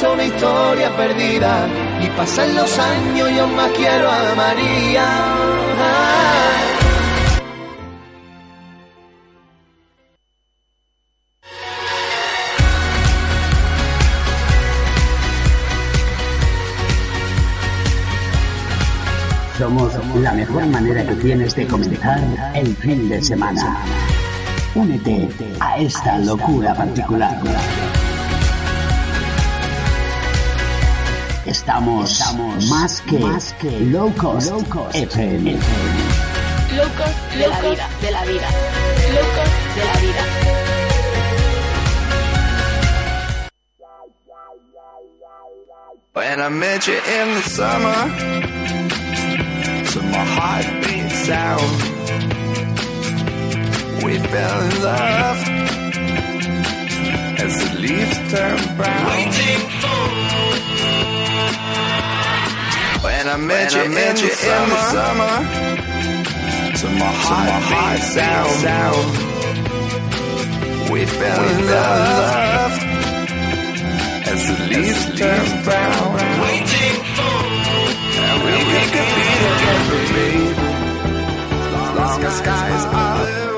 Una historia perdida y pasan los años yo más quiero a María. Somos la mejor manera que tienes de comenzar el fin de semana. Únete a esta locura particular. Estamos, más que, más que Low Cost, FM. Locos de la vida, de la vida. Locos de la vida. When I met you in the summer, to my heartbeat sound, we fell in love leaves turn brown. Waiting for when I met when you, I met in, you the in the summer, to my heartbeat sound, sound, we fell in love. as the leaves turn brown. Waiting for and we, we could be together, babe. As long as skies are blue.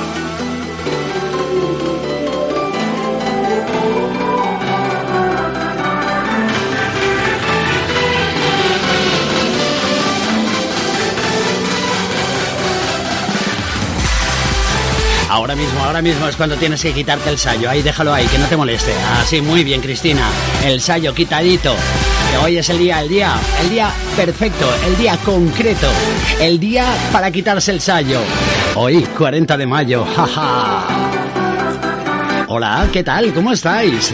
Ahora mismo, ahora mismo es cuando tienes que quitarte el sallo. Ahí déjalo ahí, que no te moleste. Así, muy bien, Cristina. El sallo quitadito. Que hoy es el día, el día, el día perfecto, el día concreto, el día para quitarse el sallo. Hoy, 40 de mayo. Jaja. Hola, ¿qué tal? ¿Cómo estáis?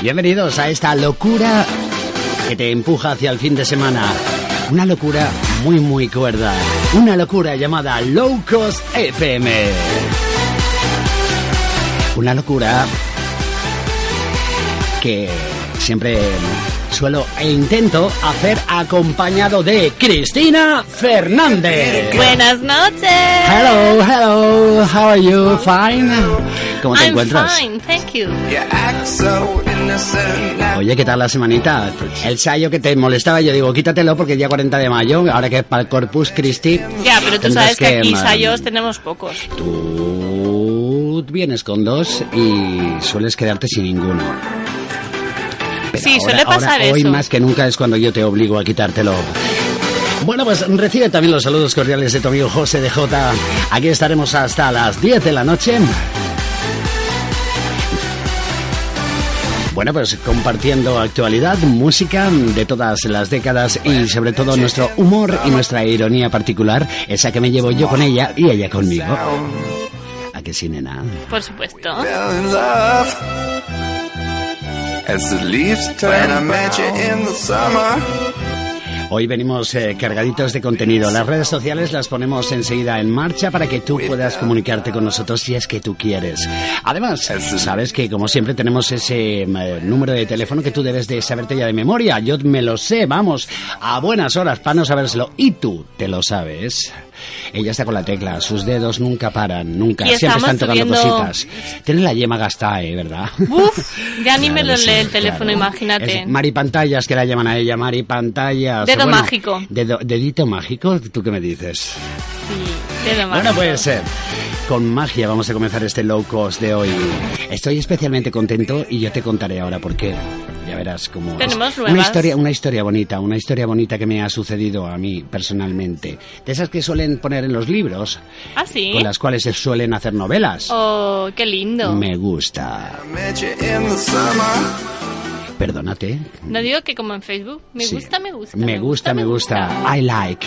Bienvenidos a esta locura que te empuja hacia el fin de semana. Una locura muy, muy cuerda. Una locura llamada Low Cost FM. Una locura que siempre suelo e intento hacer acompañado de Cristina Fernández. Buenas noches. Hello, hello. How are you? Fine. ¿Cómo te I'm encuentras? fine, thank you. Oye, ¿qué tal la semanita? El sayo que te molestaba, yo digo, quítatelo porque el día 40 de mayo, ahora que es para el Corpus Christi. Ya, pero tú sabes que aquí sayos tenemos pocos. Tú vienes con dos y sueles quedarte sin ninguno. Pero Sí, suele pasar Hoy eso. más que nunca es cuando yo te obligo a quitártelo. Bueno, pues recibe también los saludos cordiales de tu amigo José de J. Aquí estaremos hasta las 10 de la noche. Bueno, pues compartiendo actualidad, música de todas las décadas y sobre todo nuestro humor y nuestra ironía particular, esa que me llevo yo con ella y ella conmigo. ¿A que sí, nena? Por supuesto. Hoy venimos eh, cargaditos de contenido. Las redes sociales las ponemos enseguida en marcha para que tú puedas comunicarte con nosotros si es que tú quieres. Además, sabes que como siempre tenemos ese eh, número de teléfono que tú debes de saberte ya de memoria. Yo me lo sé, vamos, a buenas horas para no sabérselo. Y tú te lo sabes. Ella está con la tecla, sus dedos nunca paran, nunca, siempre están tocando subiendo- cositas. Tiene la yema gastada, ¿eh? ¿verdad? Uf, ya ni me Claro, lo lee el teléfono, claro. imagínate. Es Mari Pantallas, que la llaman a ella, Mari Pantallas. Dedo mágico. dedo- dedito mágico, ¿tú qué me dices? Sí, dedo Bueno, mágico. pues eh, con magia vamos a comenzar este low cost de hoy. Estoy especialmente contento y yo te contaré ahora por qué. Ya verás cómo es. Tenemos una nuevas. historia, una historia bonita, una historia bonita que me ha sucedido a mí personalmente. De esas que suelen poner en los libros, Ah, sí. con las cuales se suelen hacer novelas. Oh, qué lindo. Me gusta. Perdónate. No digo que como en Facebook. Me Sí. gusta, me gusta. Me gusta, me gusta. I like.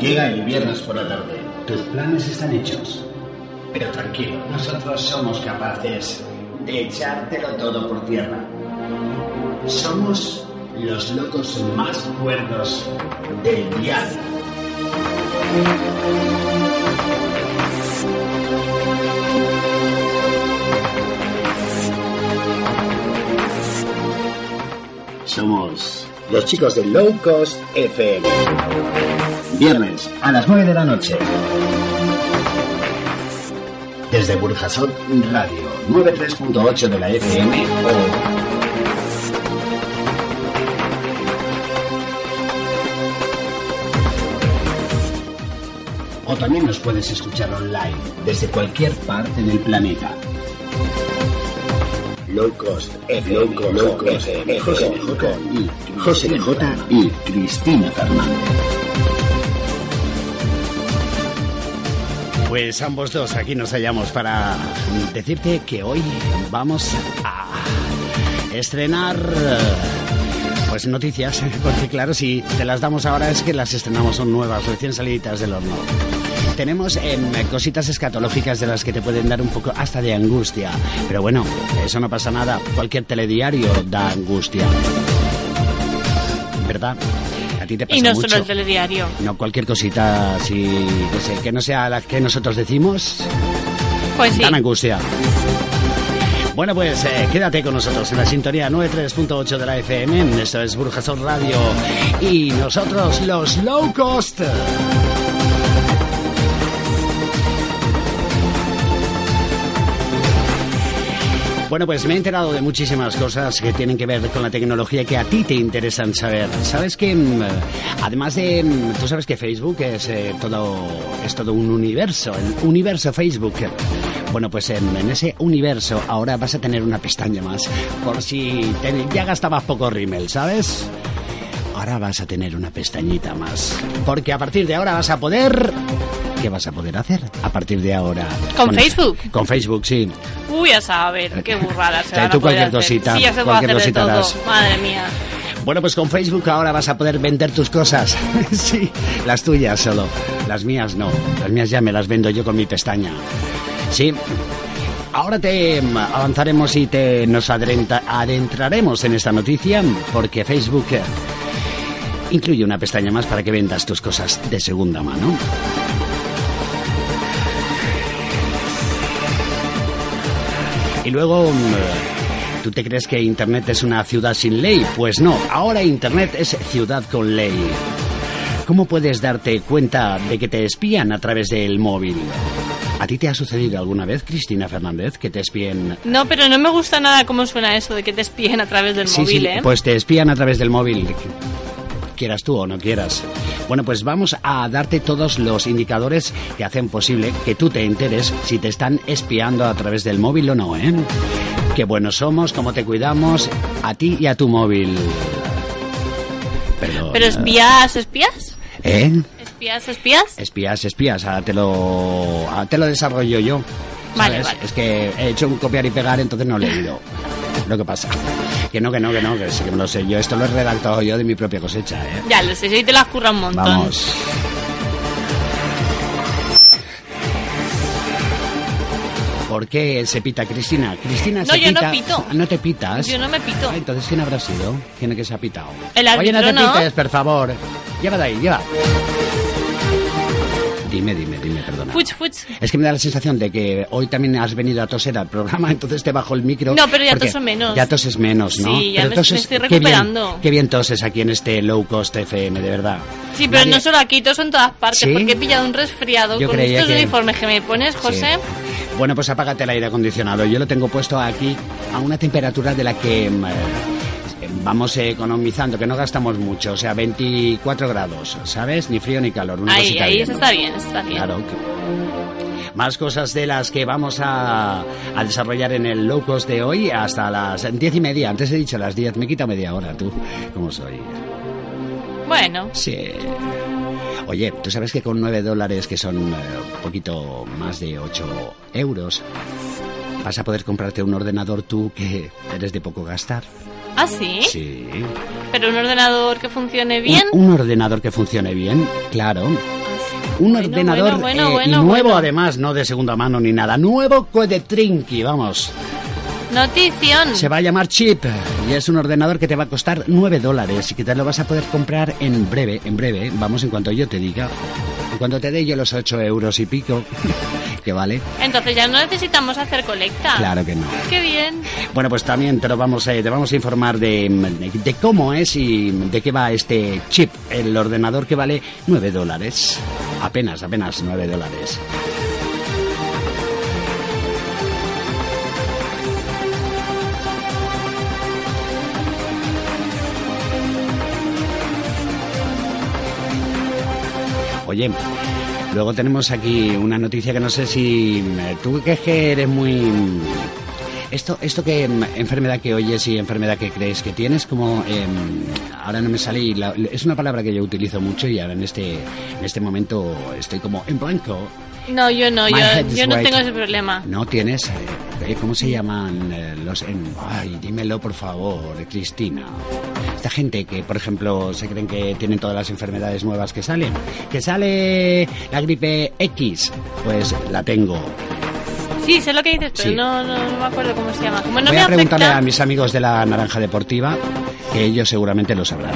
Llega el viernes por la tarde. Tus planes están hechos. Pero tranquilo, nosotros somos capaces de echártelo todo por tierra. Somos los locos más cuerdos del dial. Somos los chicos de Low Cost FM. Viernes a las 9 de la noche. Desde Burjasot Radio 93.8 de la FM o O también nos puedes escuchar online desde cualquier parte del planeta. Low Cost FM, Low Cost J. y José J. y Cristina Fernández. Pues ambos dos aquí nos hallamos para decirte que hoy vamos a estrenar eh, pues noticias, porque claro, si te las damos ahora es que las estrenamos, son nuevas, recién saliditas del horno. Tenemos em, cositas escatológicas de las que te pueden dar un poco hasta de angustia, pero bueno, eso no pasa nada, cualquier telediario da angustia. ¿Verdad? A ti te pasa Y no mucho. solo el telediario. No cualquier cosita así, que, sé, que no sea la que nosotros decimos, Pues sí. dan angustia. Bueno, pues eh, quédate con nosotros en la sintonía 93.8 de la FM. Esto es Burjasot Radio. Y nosotros, los low cost. Bueno, pues me he enterado de muchísimas cosas que tienen que ver con la tecnología que a ti te interesan saber. Sabes que, mm, además de, mm, tú sabes que Facebook es eh, todo, es todo un universo, el universo Facebook. Bueno, pues en, en ese universo ahora vas a tener una pestaña más, por si te- ya gastabas poco rímel, ¿sabes? Ahora vas a tener una pestañita más, porque a partir de ahora vas a poder... ¿Qué vas a poder hacer a partir de ahora? ¿Con Facebook? Con Facebook, sí. Uy, a saber, qué burrada se van a tú poder cualquier hacer. cosita, Sí, ya se cualquier hacer de todo. das. Madre mía. Bueno, pues con Facebook ahora vas a poder vender tus cosas. sí, las tuyas solo. Las mías no. Las mías ya me las vendo yo con mi pestaña. Sí. Ahora te mm, avanzaremos y te nos adrenta- adentraremos en esta noticia porque Facebook eh, incluye una pestaña más para que vendas tus cosas de segunda mano. Y luego, mm, ¿tú te crees que Internet es una ciudad sin ley? Pues no, ahora Internet es ciudad con ley. ¿Cómo puedes darte cuenta de que te espían a través del móvil? ¿A ti te ha sucedido alguna vez, Cristina Fernández, que te espíen? No, pero no me gusta nada cómo suena eso de que te espíen a través del Sí, móvil, sí, ¿eh? pues te espían a través del móvil. Quieras tú o no quieras. Bueno, pues vamos a darte todos los indicadores que hacen posible que tú te enteres si te están espiando a través del móvil o no, ¿eh? Qué buenos somos, cómo te cuidamos, a ti y a tu móvil. Pero, ¿Pero espías, espías? ¿Eh? ¿Espías, espías? Espías, espías, ahora te lo, ahora te lo desarrollo yo. Vale, vale. Es que he hecho un copiar y pegar, entonces no he leído. Lo que pasa. Que no, que no, que no, que sí que me lo sé. Yo esto lo he redactado yo de mi propia cosecha, ¿eh? Ya lo sé, si te las curra un montón. Vamos. ¿Por qué se pita Cristina? Cristina No, se yo no pita. pito. ¿No te pitas? Yo no me pito. Ah, entonces, ¿quién habrá sido? ¿Quién es que se ha pitado? El Oye, no te ¿no? pites, por favor. Lleva de ahí, lleva. Dime, dime, dime, perdona. Fuch, fuch. Es que me da la sensación de que hoy también has venido a toser al programa, entonces te bajo el micro. No, pero ya toso menos. Ya toses menos, ¿no? Sí, ya Pero me- toses- me estoy qué bien- recuperando. Qué bien, toses aquí en este low cost FM, de verdad. Sí, pero Nadie- no solo aquí, todos en todas partes, ¿Sí? porque he pillado un resfriado Yo con estos que- uniformes que me pones, José. Sí. Bueno, pues apágate el aire acondicionado. Yo lo tengo puesto aquí a una temperatura de la que eh, vamos economizando, que no gastamos mucho, o sea, 24 grados, ¿sabes? Ni frío ni calor. Una Ahí, ahí, bien. eso está bien, eso está bien. Claro. Más cosas de las que vamos a, a desarrollar en el low cost de hoy hasta las diez y media. Antes he dicho las 10, me quita media hora, tú. ¿Cómo soy? Bueno, Sí. Oye, ¿tú sabes que con 9 dólares, que son eh, un poquito más de 8 euros, vas a poder comprarte un ordenador tú que eres de poco gastar? ¿Ah, sí? Sí. Pero un ordenador que funcione bien. Un, un ordenador que funcione bien, claro. Un Bueno, ordenador bueno, bueno, eh, y nuevo además, no de segunda mano ni nada. Nuevo Trinky, vamos. Notición. Se va a llamar Chip y es un ordenador que te va a costar 9 dólares y que te lo vas a poder comprar en breve, en breve, vamos, en cuanto yo te diga. En cuanto te dé yo los 8 euros y pico, que vale. Entonces ya no necesitamos hacer colecta. Claro que no. Qué bien. Bueno, pues también te, lo vamos, a- te vamos a informar de, de- de cómo es y de qué va este chip, el ordenador que vale 9 dólares. Apenas, apenas 9 dólares. Luego tenemos aquí una noticia que no sé si eh, tú que es que eres muy esto esto que mm, enfermedad que oyes y enfermedad que crees que tienes como em, ahora no me sale la- es una palabra que yo utilizo mucho y ahora en este en este momento estoy como en blanco. No, yo no, yo, yo no right. tengo ese problema. No tienes eh, eh, ¿cómo se llaman eh, los en, ay, dímelo por favor, Cristina. Esta gente que, por ejemplo, se creen que tienen todas las enfermedades nuevas que salen. Que sale la gripe X, pues la tengo. Sí, sé lo que dices, pero Sí. no, no, no me acuerdo cómo se llama. Como no Voy me a preguntarle afecta, a mis amigos de la Naranja Deportiva, que ellos seguramente lo sabrán.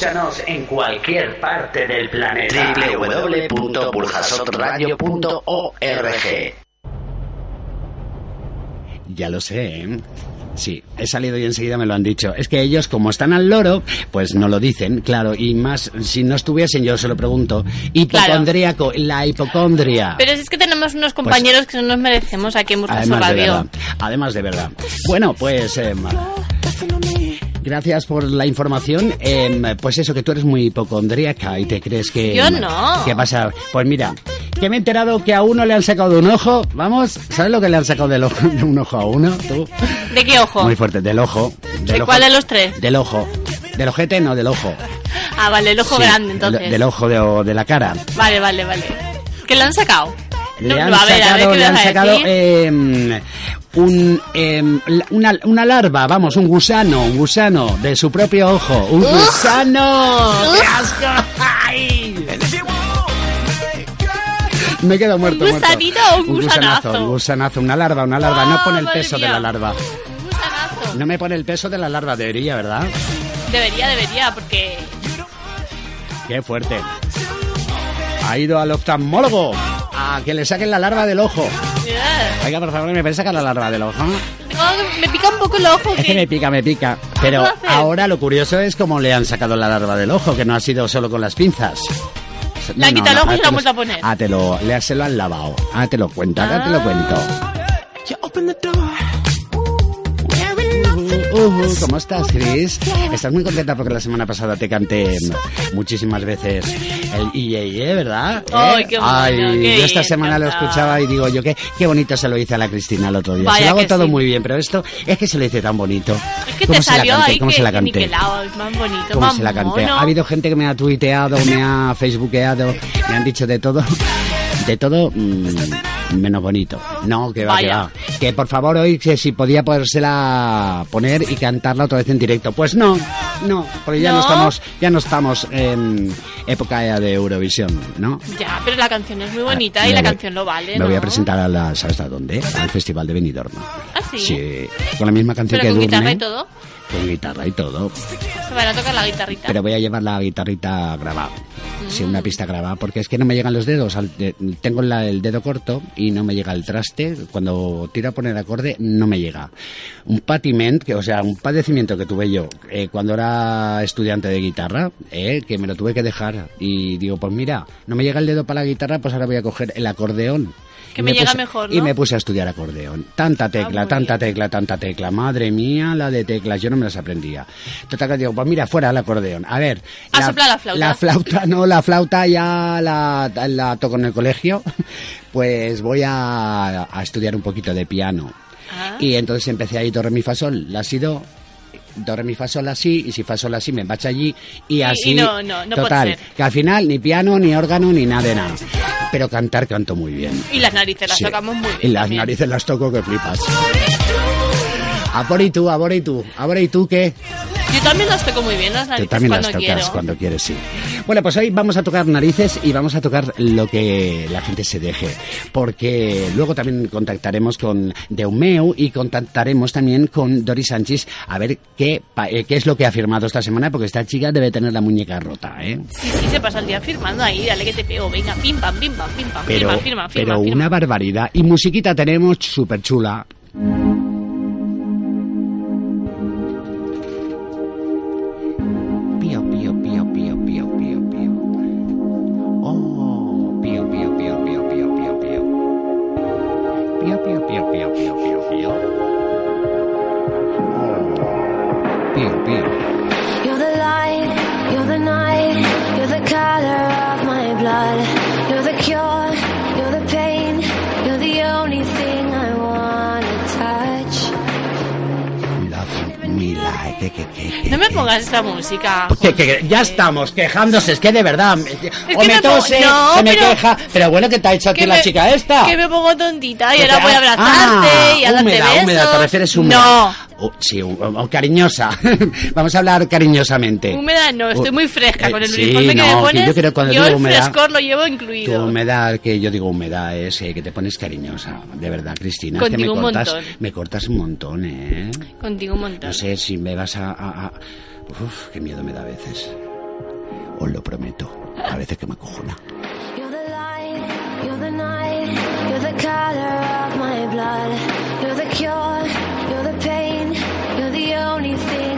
Escúchanos en cualquier parte del planeta. www.burjasotradio.org Ya lo sé, ¿eh? Sí, he salido y enseguida me lo han dicho. Es que ellos, como están al loro, pues no lo dicen, claro. Y más, si no estuviesen, yo se lo pregunto. Hipocondríaco, la hipocondria. Pero es que tenemos unos compañeros que no nos merecemos aquí en Burjaso Además de Radio. verdad. Además de verdad. Bueno, pues... em, Gracias por la información. Em, pues eso, que tú eres muy hipocondríaca y te crees que... Yo no. ¿Qué pasa? Pues mira, que me he enterado que a uno le han sacado de un ojo. Vamos, ¿sabes lo que le han sacado del ojo, de un ojo a uno? ¿Tú? ¿De qué ojo? Muy fuerte, del ojo. Del ¿De ojo- cuál de los tres? Del ojo. Del ojete, no, del ojo. Ah, vale, el ojo Sí, grande, del- entonces. Del ojo de, de la cara. Vale, vale, vale. ¿Qué le han sacado? Le No, han a ver, a ver, sacado, ¿qué le han sacado eh, un, eh, una, una larva, vamos, un gusano, un gusano de su propio ojo. ¡Un gusano! ¡Qué asco! ¡Ay! Me quedo muerto, ¿Un muerto. gusanito o un gusanazo? Un gusanazo, una larva, una larva. No Ah, pone el madre peso de la larva. Un gusanazo. No me pone el peso de la larva, debería, ¿verdad? Debería, debería, porque... Qué fuerte. Ha ido al oftalmólogo a que le saquen la larva del ojo. Oiga, por favor, me puede sacar la larva del ojo. tengo- me pica un poco el ojo. Es que me pica, me pica. Pero ahora lo curioso es cómo le han sacado la larva del ojo, que no ha sido solo con las pinzas. Le han quitado el ojo y se lo han vuelto a poner. Ah, te lo, le, se lo han lavado. Ah, te lo cuento, te lo Ah. cuento. Ujú, ¿Cómo estás, Chris? Estás muy contenta porque la semana pasada te canté muchísimas veces el IE, IE, ¿verdad? ¿Eh? Ay, qué bueno, Ay, qué yo esta bien semana lo escuchaba y digo yo, qué, qué bonito se lo hice a la Cristina el otro día. Vaya se lo hago que todo sí. muy bien, pero esto es que se lo hice tan bonito. Es que ¿Cómo te se la salió canté? ahí ¿Cómo que, se la que canté? más bonito, ¿Cómo más se la canté? mono. Ha habido gente que me ha tuiteado, me ha facebookeado, me han dicho de todo, de todo mm, menos bonito. No, que va, que Vaya. va. Que por favor hoy que si podía podérsela poner y cantarla otra vez en directo. Pues no, no, porque ya no, ¿No? estamos, ya no estamos en época de Eurovisión, ¿no? Ya, pero la canción es muy bonita Ah, y me la voy- canción lo vale, Me ¿no? voy a presentar a la, ¿sabes a dónde? Al Festival de Benidorm. ¿Ah, sí? Sí, con la misma canción ¿Pero que con guitarra Durne. y todo? Con guitarra y todo. Se van a tocar la guitarrita. Pero voy a llevar la guitarrita grabada. Sí, Mm. una pista grabada, porque es que no me llegan los dedos. de- tengo la- el dedo corto y no me llega el traste. Cuando tiro a poner acorde, no me llega. Un patiment, que, o sea, un padecimiento que tuve yo eh, cuando era estudiante de guitarra, eh, que me lo tuve que dejar. Y digo, pues mira, no me llega el dedo para la guitarra, pues ahora voy a coger el acordeón. Que Y me llega puse- mejor, Y ¿no? Ah, me puse a estudiar acordeón. Tanta tecla, muy tanta bien. tecla, tanta tecla. Madre mía, la de teclas, yo no me las aprendía. Total que digo, pues mira, fuera el acordeón. A ver. Ah, sopla la flauta. La flauta, no, la flauta ya la, la toco en el colegio. Pues voy a, a estudiar un poquito de piano. Ah. Y entonces empecé ahí do, re, mi, fa, sol. La, si, do. Re, mi, fa, sol, así. Y si fa, sol, así, me empacha allí. Y así. no, no, no Total. Que al final ni piano, ni órgano, ni nada de nada. Pero cantar canto muy bien. Y las narices las Sí. tocamos muy bien. Y las también. narices las toco que flipas. A por y tú, a por y tú, a por y tú que Yo también las toco muy bien, las tú narices también las tocas quiero. cuando quieres, sí. Bueno, pues hoy vamos a tocar narices y vamos a tocar lo que la gente se deje, porque luego también contactaremos con Deumeu y contactaremos también con Doris Sánchez a ver qué, eh, qué es lo que ha firmado esta semana, porque esta chica debe tener la muñeca rota, ¿eh? Sí, sí, se pasa el día firmando ahí, dale que te pego, venga, pim, pam, pim, pam, pim, pam, Pero, firma, firma, firma, pero firma. una barbaridad. Y musiquita tenemos súper chula. No me que. pongas esta música. Que, que- que ya estamos quejándose, es que de verdad, o que me tose, no, se me pero- queja, pero bueno, ¿qué te ha hecho aquí Que la chica esta? Que me pongo tontita y Porque- ahora voy a abrazarte ah, y a darte húmeda, besos. húmeda, te refieres húmeda. No, Oh, sí, o, o cariñosa. Vamos a hablar cariñosamente. húmeda no, estoy Uh, muy fresca eh, con el sí, uniforme que no, me que pones. yo creo cuando yo digo el frescor lo llevo Tu incluido. humedad, que yo digo humedad, es eh, que te pones cariñosa. De verdad, Cristina. es que me Contigo un cortas, montón. me cortas un montón, ¿eh? Contigo un montón. No sé si me vas a... a- a- Uf, qué miedo me da a veces. Os lo prometo. A veces que me acojona. You're the light, you're the night, you're the color of my blood. You're the cure, you're the pain, the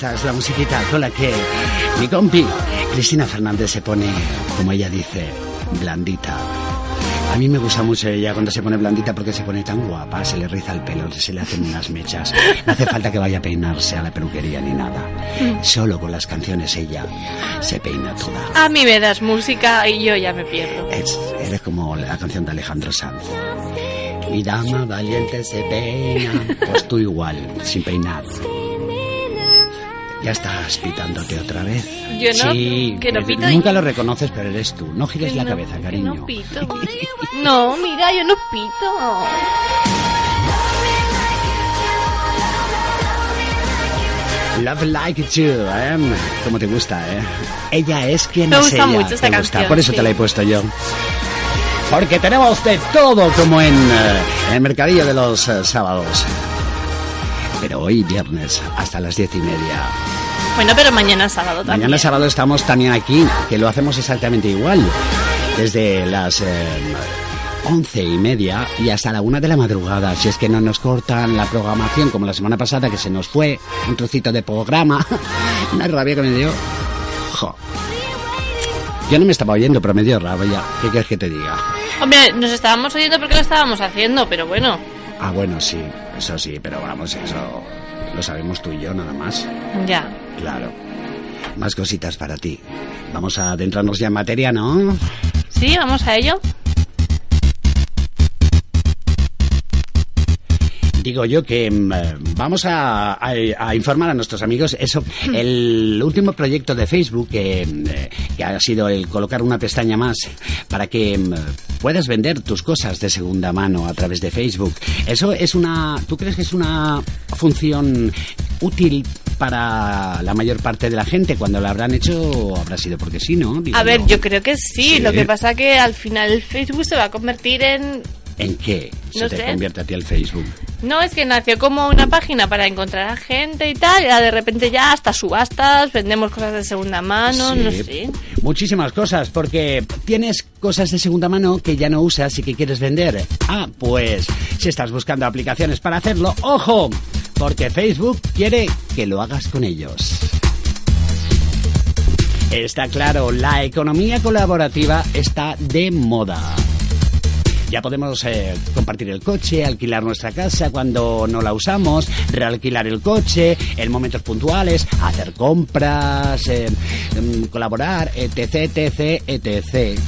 esta es la musiquita con la que mi compi Cristina Fernández se pone, como ella dice, blandita. A mí me gusta mucho ella cuando se pone blandita porque se pone tan guapa, se le riza el pelo, se le hacen unas mechas. No hace falta que vaya a peinarse a la peluquería ni nada. Solo con las canciones ella se peina toda. A mí me das música y yo ya me pierdo. Es- eres como la canción de Alejandro Sanz. Mi dama valiente se peina. Pues tú igual, sin peinar. Ya estás pitándote otra vez. Yo no, Sí, que no eh, pito Nunca lo reconoces, pero eres tú. No gires Que la no- cabeza, cariño. No pito. No, mira, yo no pito. Love Like You, ¿eh? Como te gusta, ¿eh? Ella es quien Me es gusta ella. mucho esta te gusta, canción, por eso sí. te la he puesto yo. Porque tenemos de todo como en, eh, en el mercadillo de los eh, sábados. Pero hoy viernes hasta las diez y media. Bueno, pero mañana es sábado también. Mañana sábado estamos también aquí, que lo hacemos exactamente igual. Desde las eh, once y media y hasta la una de la madrugada. Si es que no nos cortan la programación como la semana pasada que se nos fue un trocito de programa. Una rabia que me dio. Jo. Yo no me estaba oyendo, pero me dio rabia. ¿Qué quieres que te diga? Hombre, nos estábamos oyendo porque lo estábamos haciendo, pero bueno, Ah, bueno, sí, eso sí, pero vamos, eso lo sabemos tú y yo nada más. ya. Claro. Más cositas para ti. Vamos a adentrarnos ya en materia, ¿no? Sí, vamos a ello. Digo yo que mm, eh, vamos a, a- a informar a nuestros amigos eso. El último proyecto de Facebook que, mm, eh, que ha sido el colocar una pestaña más para que mm, puedas vender tus cosas de segunda mano a través de Facebook. Eso es una. ¿Tú crees que es una función útil para la mayor parte de la gente? Cuando la habrán hecho habrá sido porque sí, ¿no? Digo A ver, yo creo que sí. Sí. Lo que pasa que al final Facebook se va a convertir en... ¿En qué se No te sé. convierte a ti el Facebook? No, es que nació como una página para encontrar a gente y tal, y de repente ya hasta subastas, vendemos cosas de segunda mano, Sí, no sé. Muchísimas cosas, porque tienes cosas de segunda mano que ya no usas y que quieres vender. Ah, pues si estás buscando aplicaciones para hacerlo, ¡ojo! Porque Facebook quiere que lo hagas con ellos. Está claro, la economía colaborativa está de moda. Ya podemos eh, compartir el coche, alquilar nuestra casa cuando no la usamos, realquilar el coche en momentos puntuales, hacer compras, eh, mm, colaborar, etc, etc, etc.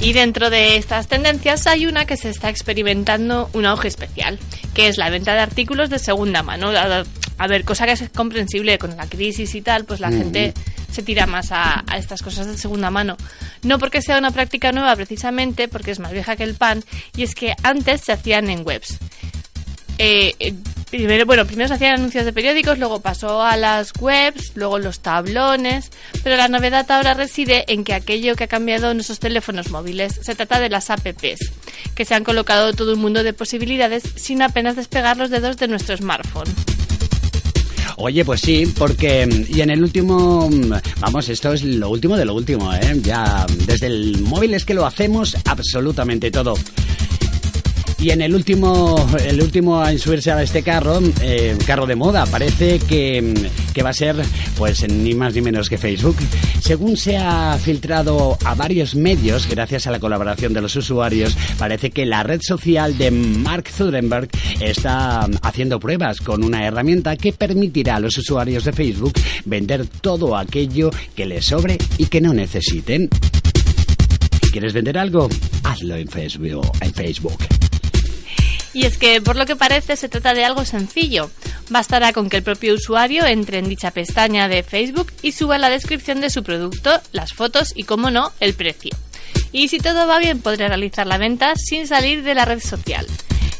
Y dentro de estas tendencias hay una que se está experimentando un auge especial, que es la venta de artículos de segunda mano. A, a ver, cosa que es comprensible con la crisis y tal, pues la gente se tira más a, estas cosas de segunda mano. No porque sea una práctica nueva precisamente, porque es más vieja que el pan, y es que antes se hacían en webs. Eh, eh, primero, bueno, primero se hacían anuncios de periódicos, luego pasó a las webs, luego los tablones, pero la novedad ahora reside en que aquello que ha cambiado en nuestros teléfonos móviles se trata de las apps, que se han colocado todo un mundo de posibilidades sin apenas despegar los dedos de nuestro smartphone. Oye, pues sí, porque mm, y en el último, mm, vamos, esto es lo último de lo último, ¿eh? Ya desde el móvil es que lo hacemos absolutamente todo. Y en el último, el último en subirse a este carro, eh, carro de moda, parece que, que va a ser, pues, ni más ni menos que Facebook. Según se ha filtrado a varios medios, gracias a la colaboración de los usuarios, parece que la red social de Mark Zuckerberg está haciendo pruebas con una herramienta que permitirá a los usuarios de Facebook vender todo aquello que les sobre y que no necesiten. ¿Quieres vender algo? Hazlo. En Facebook. Y es que, por lo que parece, se trata de algo sencillo. Bastará con que el propio usuario entre en dicha pestaña de Facebook y suba la descripción de su producto, las fotos y, como no, el precio. Y si todo va bien, podrá realizar la venta sin salir de la red social.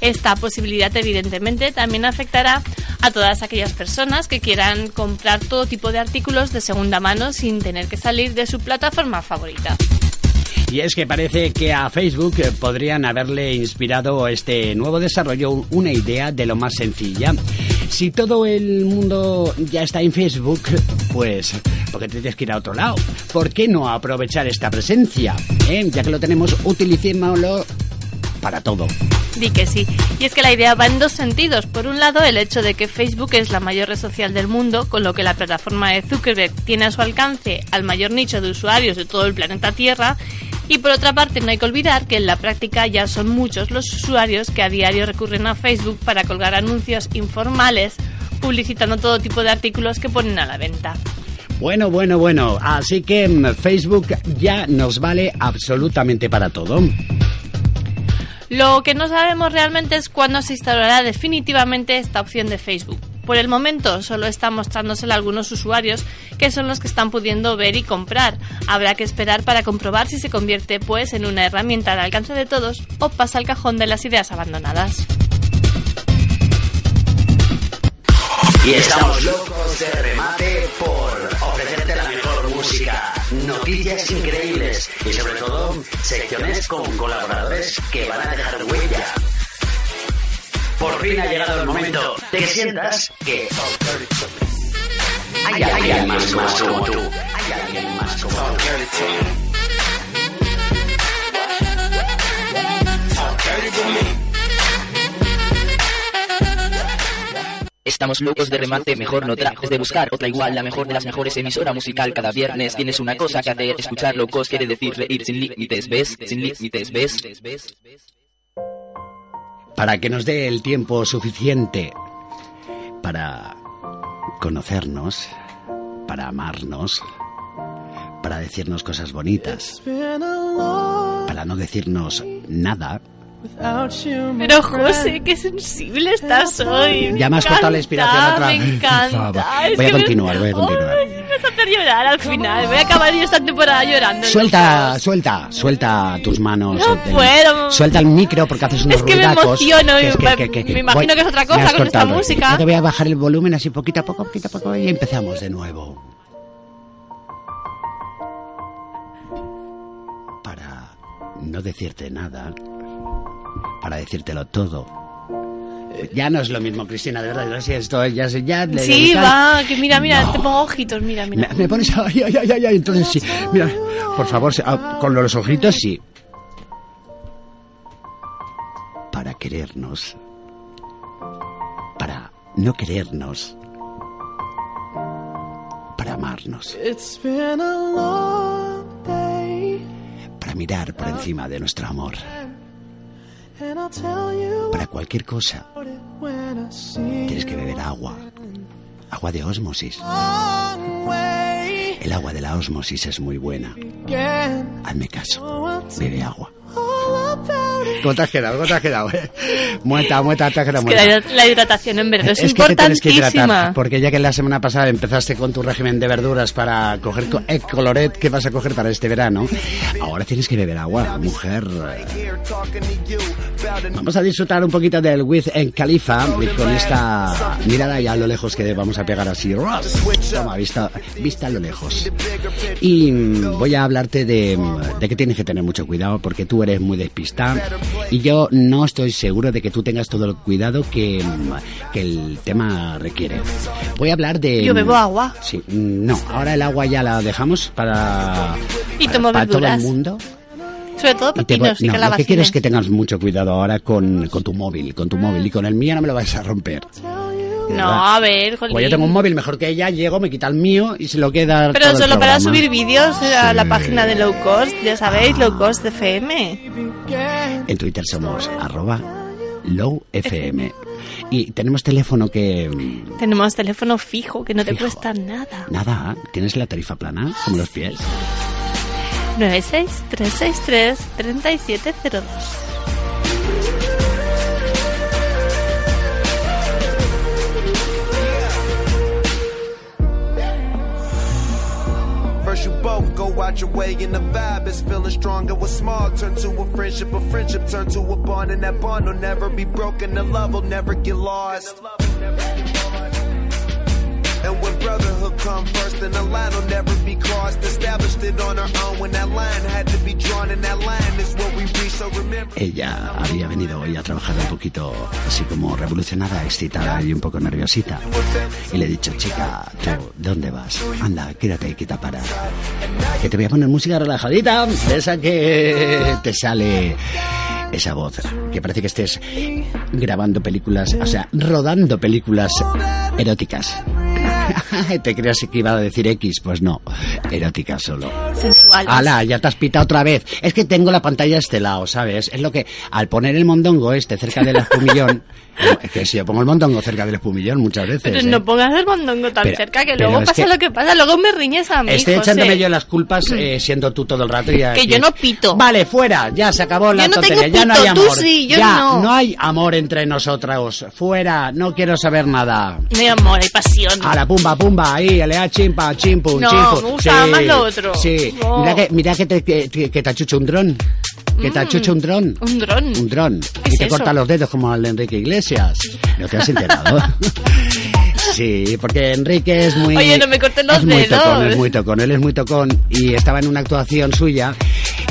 Esta posibilidad, evidentemente, también afectará a todas aquellas personas que quieran comprar todo tipo de artículos de segunda mano sin tener que salir de su plataforma favorita. Y es que parece que a Facebook podrían haberle inspirado este nuevo desarrollo una idea de lo más sencilla. Si todo el mundo ya está en Facebook, pues ¿por qué te tienes que ir a otro lado? ¿Por qué no aprovechar esta presencia? eh? Ya que lo tenemos, utilicémoslo para todo. Di que sí. Y es que la idea va en dos sentidos. Por un lado, el hecho de que Facebook es la mayor red social del mundo, con lo que la plataforma de Zuckerberg tiene a su alcance al mayor nicho de usuarios de todo el planeta Tierra. Y por otra parte, no hay que olvidar que en la práctica ya son muchos los usuarios que a diario recurren a Facebook para colgar anuncios informales publicitando todo tipo de artículos que ponen a la venta. Bueno, bueno, bueno. Así que mm, Facebook ya nos vale absolutamente para todo. Lo que no sabemos realmente es cuándo se instalará definitivamente esta opción de Facebook. Por el momento solo está mostrándosela a algunos usuarios que son los que están pudiendo ver y comprar. Habrá que esperar para comprobar si se convierte pues en una herramienta al alcance de todos o pasa al cajón de las ideas abandonadas. Y estamos locos de remate por ofrecerte la mejor música, noticias increíbles y sobre todo secciones con colaboradores que van a dejar huella. Por fin ha llegado el momento de que sientas que hay alguien más como tú. Hay alguien más como tú. Estamos locos de remate, mejor no trates de buscar otra igual, la mejor de las mejores emisora musical. Cada viernes tienes una cosa que hacer, escuchar locos quiere decir reír sin límites, ¿ves? Sin límites, ¿ves? Para que nos dé el tiempo suficiente para conocernos, para amarnos, para decirnos cosas bonitas, para no decirnos nada. Pero José, qué sensible estás hoy. Ya me has cortado la inspiración otra Me vez. encanta. Es Voy a me- continuar, voy a continuar. Me vas a hacer llorar al final. Voy a acabar yo esta temporada llorando. Suelta, suelta, suelta tus manos. No del- puedo. Suelta el micro porque haces unos Es que me emociono me- me imagino que es otra cosa me con esta música. Yo te voy a bajar el volumen así poquito a poco, poquito a poco y empezamos de nuevo. Para no decirte nada, para decírtelo todo. Ya no es lo mismo, Cristina, de verdad. sí, esto ya, se- ya le Sí, va, que mira, mira, No. te pongo ojitos, mira, mira. Me, me pones ay, ay, ay, ay, ay, entonces sí. Mira, por favor, ah, con los ojitos sí. Para querernos. Para no querernos. Para amarnos. It's been a long day, Para mirar por encima de nuestro amor. Para cualquier cosa. Tienes que beber agua. Agua de osmosis. El agua de la osmosis es muy buena. Hazme caso. Bebe agua. ¿Cómo te has quedado? ¿Cómo te has quedado? eh? Muerta, muerta, te has quedado Es que muerta. la, hidratación en verano es, Es que te tienes que importantísima. hidratar, porque ya que la semana pasada empezaste con tu régimen de verduras para coger co- el coloret que vas a coger para este verano, ahora tienes que beber agua, mujer. Vamos a disfrutar un poquito del With en Califa con esta mirada ya a lo lejos que vamos a pegar así. Toma, vista, vista a lo lejos. Y voy a hablarte de, de que tienes que tener mucho cuidado porque tú eres muy despistada y yo no estoy seguro de que tú tengas todo el cuidado que, que el tema requiere. Voy a hablar de... Yo bebo agua. Sí, no, ahora el agua ya la dejamos para... Y para- tomo para todo el mundo. Sobre todo Y te pepinos y no, lo que calabacines. quiero es que tengas mucho cuidado ahora con, con tu móvil, con tu móvil y con el mío no me lo vais a romper. No, a ver, jolín. Pues yo tengo un móvil mejor que ella, llego, me quita el mío y se lo queda. Pero todo el solo para subir vídeos a la Sí. página de Low Cost, ya sabéis, Low Cost FM. En Twitter somos arroba lowfm. Y tenemos teléfono que... mm, Tenemos teléfono fijo que no te Fijo. cuesta nada. Nada, tienes la tarifa plana, como los pies. 96-363-3702. First you both go out your way and the vibe is feeling stronger. What's small turn to a friendship, a friendship turn to a bond, and that bond will never be broken. The love will never get lost. And when brotherhood come first, the line will never be crossed. Established it on our own when that line had to be drawn, and that line is what we reach. So remember. Ella había venido hoy a trabajar un poquito así como revolucionada, excitada y un poco nerviosita. Y le he dicho, chica, ¿tú dónde vas? Anda, quédate quita para. Que te voy a poner música relajadita, de esa que te sale esa voz, que parece que estés grabando películas, o sea, rodando películas eróticas. ¿Te creas que iba a decir X? Pues no, erótica solo. Sensuales. ¡Hala! Ya te has pitado otra vez. Es que tengo la pantalla este lado, ¿sabes? Es lo que, al poner el mondongo este cerca del espumillón, es que si yo pongo el mondongo cerca del espumillón muchas veces. Pero ¿eh? no pongas el mondongo tan Pero- cerca que luego pasa que- lo que pasa. Luego me riñes a mí, Estoy José. echándome yo las culpas eh, siendo tú todo el rato y Que yo no pito. Vale, fuera, ya se acabó la Yo no tengo tontería, ya no hay tú amor. sí, yo ya, no. hay amor entre nosotros. Fuera, no quiero saber nada. No hay amor, hay pasión. A la pumba, pumba, ahí, lea chimpa, chimpum, No, chimpu. me gustaba más lo otro. Sí, No. mira que, mira que te, que, que- te achucha un dron. Que te achucha un dron. Mm. Un dron. Un dron. ¿Qué Y te eso? corta los dedos como al de Enrique Iglesias. ¿No te has enterado? Sí, porque Enrique es muy... Oye, no me cortes los es muy dedos. Tocón, es muy tocón, él es muy tocón y estaba en una actuación suya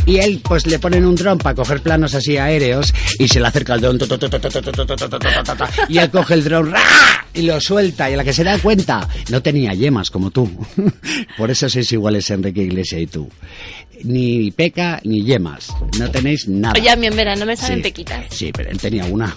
y él pues le ponen un dron para coger planos así aéreos y se le acerca el dron y él coge el dron y lo suelta y a la que se da cuenta no tenía yemas como tú. Por eso sois iguales Enrique Iglesias y tú. Ni peca ni yemas, no tenéis nada. Oye, a mí en verano me salen Sí. pequitas. Sí, pero él tenía una.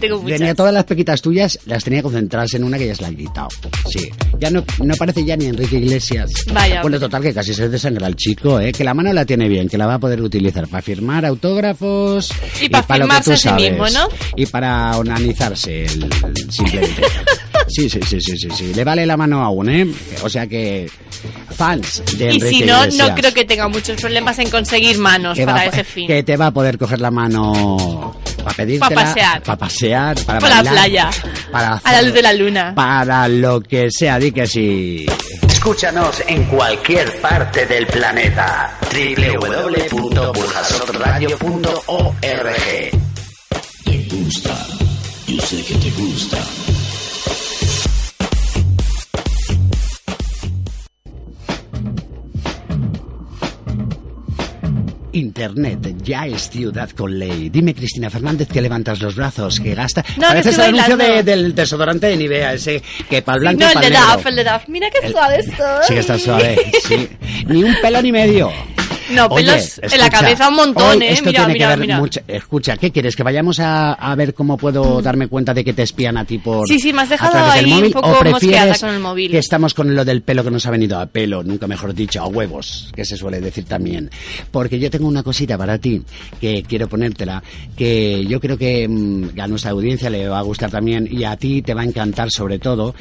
Tengo muchas. Tenía todas las pequitas tuyas, las tenía concentradas en una que ya se la han quitado. Sí. Ya no, no parece ya ni Enrique Iglesias. Vaya. Bueno, total, que casi se desangra el chico, ¿eh? Que la mano la tiene bien, que la va a poder utilizar para firmar autógrafos. Y para lo que firmarse tú a sí sabes. mismo, ¿no? Y para onanizarse, el, el- simplemente. Sí, sí, sí, sí, sí, sí. Le vale la mano aún, ¿eh? O sea que. Fans de Y Enrique si no, Iglesias. no creo que tenga muchos problemas en conseguir manos que, va para ese fin. que te va a poder coger la mano para pedirte Pa' pasear. para pasear, para Por la bailar, playa. para A la luz de la luna. para lo que sea, di que sí. Escúchanos en cualquier parte del planeta. www.burjasotradio.org Te gusta, yo sé que te gusta. Internet ya es ciudad con ley. Dime, Cristina Fernández, que levantas los brazos, que gasta. No, Parece el anuncio de- del desodorante de Nivea, ese que para el Sí, blanco no, el de. DAF, el de DAF. Mira qué El- suave estoy. Sí que está suave, sí. Ni un pelo ni medio. No, Oye, pelos en la cabeza un montón, ¿eh? Esto Mira, tiene mira, que ver mira. Escucha, ¿qué quieres? ¿Que vayamos a, a ver cómo puedo darme cuenta de que te espían a ti por. Sí, sí, me has dejado ahí un móvil? poco ¿O mosqueada prefieres con el móvil. Que estamos con lo del pelo que nos ha venido a pelo, nunca mejor dicho, a huevos, que se suele decir también. Porque yo tengo una cosita para ti que quiero ponértela, que yo creo que mm, a nuestra audiencia le va a gustar también y a ti te va a encantar sobre todo.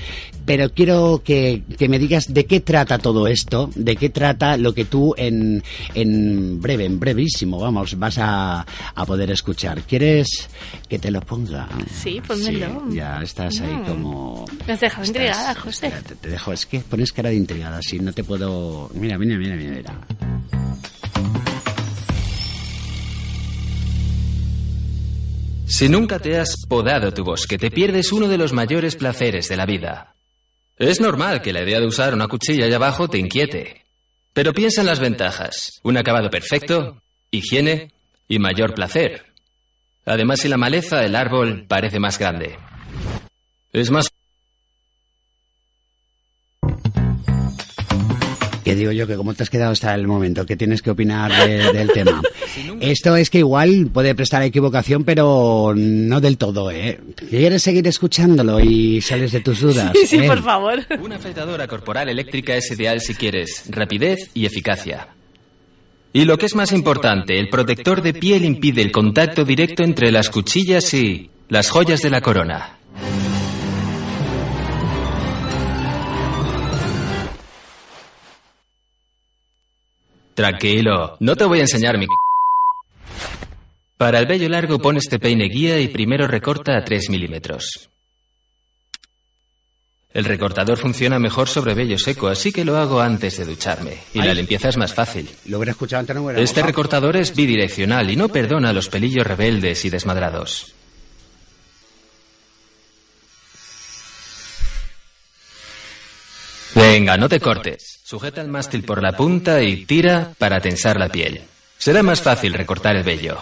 Pero quiero que, que me digas de qué trata todo esto, de qué trata lo que tú en, en breve, en brevísimo, vamos, vas a, a poder escuchar. ¿Quieres que te lo ponga? Sí, pónmelo. Sí, ya estás ahí Mm. como... Me has dejado Estás- intrigada, José. espera, te, te dejo, es que pones cara de intrigada, si no te puedo... Mira, mira, mira, mira, mira. Si nunca te has podado tu bosque, te pierdes uno de los mayores placeres de la vida. Es normal que la idea de usar una cuchilla allá abajo te inquiete. Pero piensa en las ventajas. Un acabado perfecto, higiene y mayor placer. Además, si la maleza, el árbol, parece más grande. Es más Que digo yo que cómo te has quedado hasta el momento, ¿qué tienes que opinar de- del tema? Esto es que igual puede prestar a equivocación, pero no del todo, ¿eh? ¿Quieres seguir escuchándolo y sales de tus dudas? Sí, sí, eh? por favor. Una afeitadora corporal eléctrica es ideal si quieres rapidez y eficacia. Y lo que es más importante, el protector de piel impide el contacto directo entre las cuchillas y las joyas de la corona. Tranquilo, no te voy a enseñar mi... Para el vello largo pon este peine guía y primero recorta a 3 milímetros. El recortador funciona mejor sobre vello seco, así que lo hago antes de ducharme. Y la limpieza es más fácil. Lo hubiera escuchado antes, no hubiera Este recortador es bidireccional y no perdona los pelillos rebeldes y desmadrados. Venga, no te cortes. Sujeta el mástil por la punta y tira para tensar la piel. Será más fácil recortar el vello.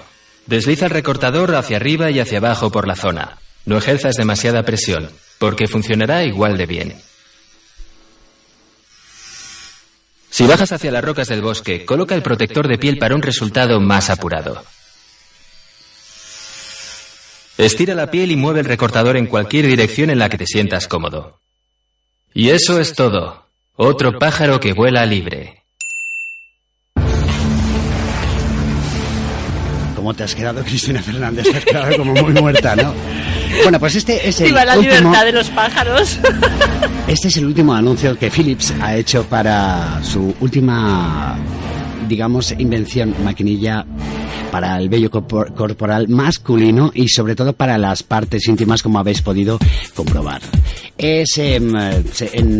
Desliza el recortador hacia arriba y hacia abajo por la zona. No ejerzas demasiada presión, porque funcionará igual de bien. Si bajas hacia las rocas del bosque, coloca el protector de piel para un resultado más apurado. Estira la piel y mueve el recortador en cualquier dirección en la que te sientas cómodo. Y eso es todo. Otro pájaro que vuela libre. ¿Cómo te has quedado, Cristina Fernández? Te has quedado como muy muerta, ¿no? Bueno, pues este es el Viva la último... libertad de los pájaros. Este es el último anuncio que Philips ha hecho para su última, digamos, invención, maquinilla para el vello corpor- corporal masculino y sobre todo para las partes íntimas, como habéis podido comprobar. Es, se- en,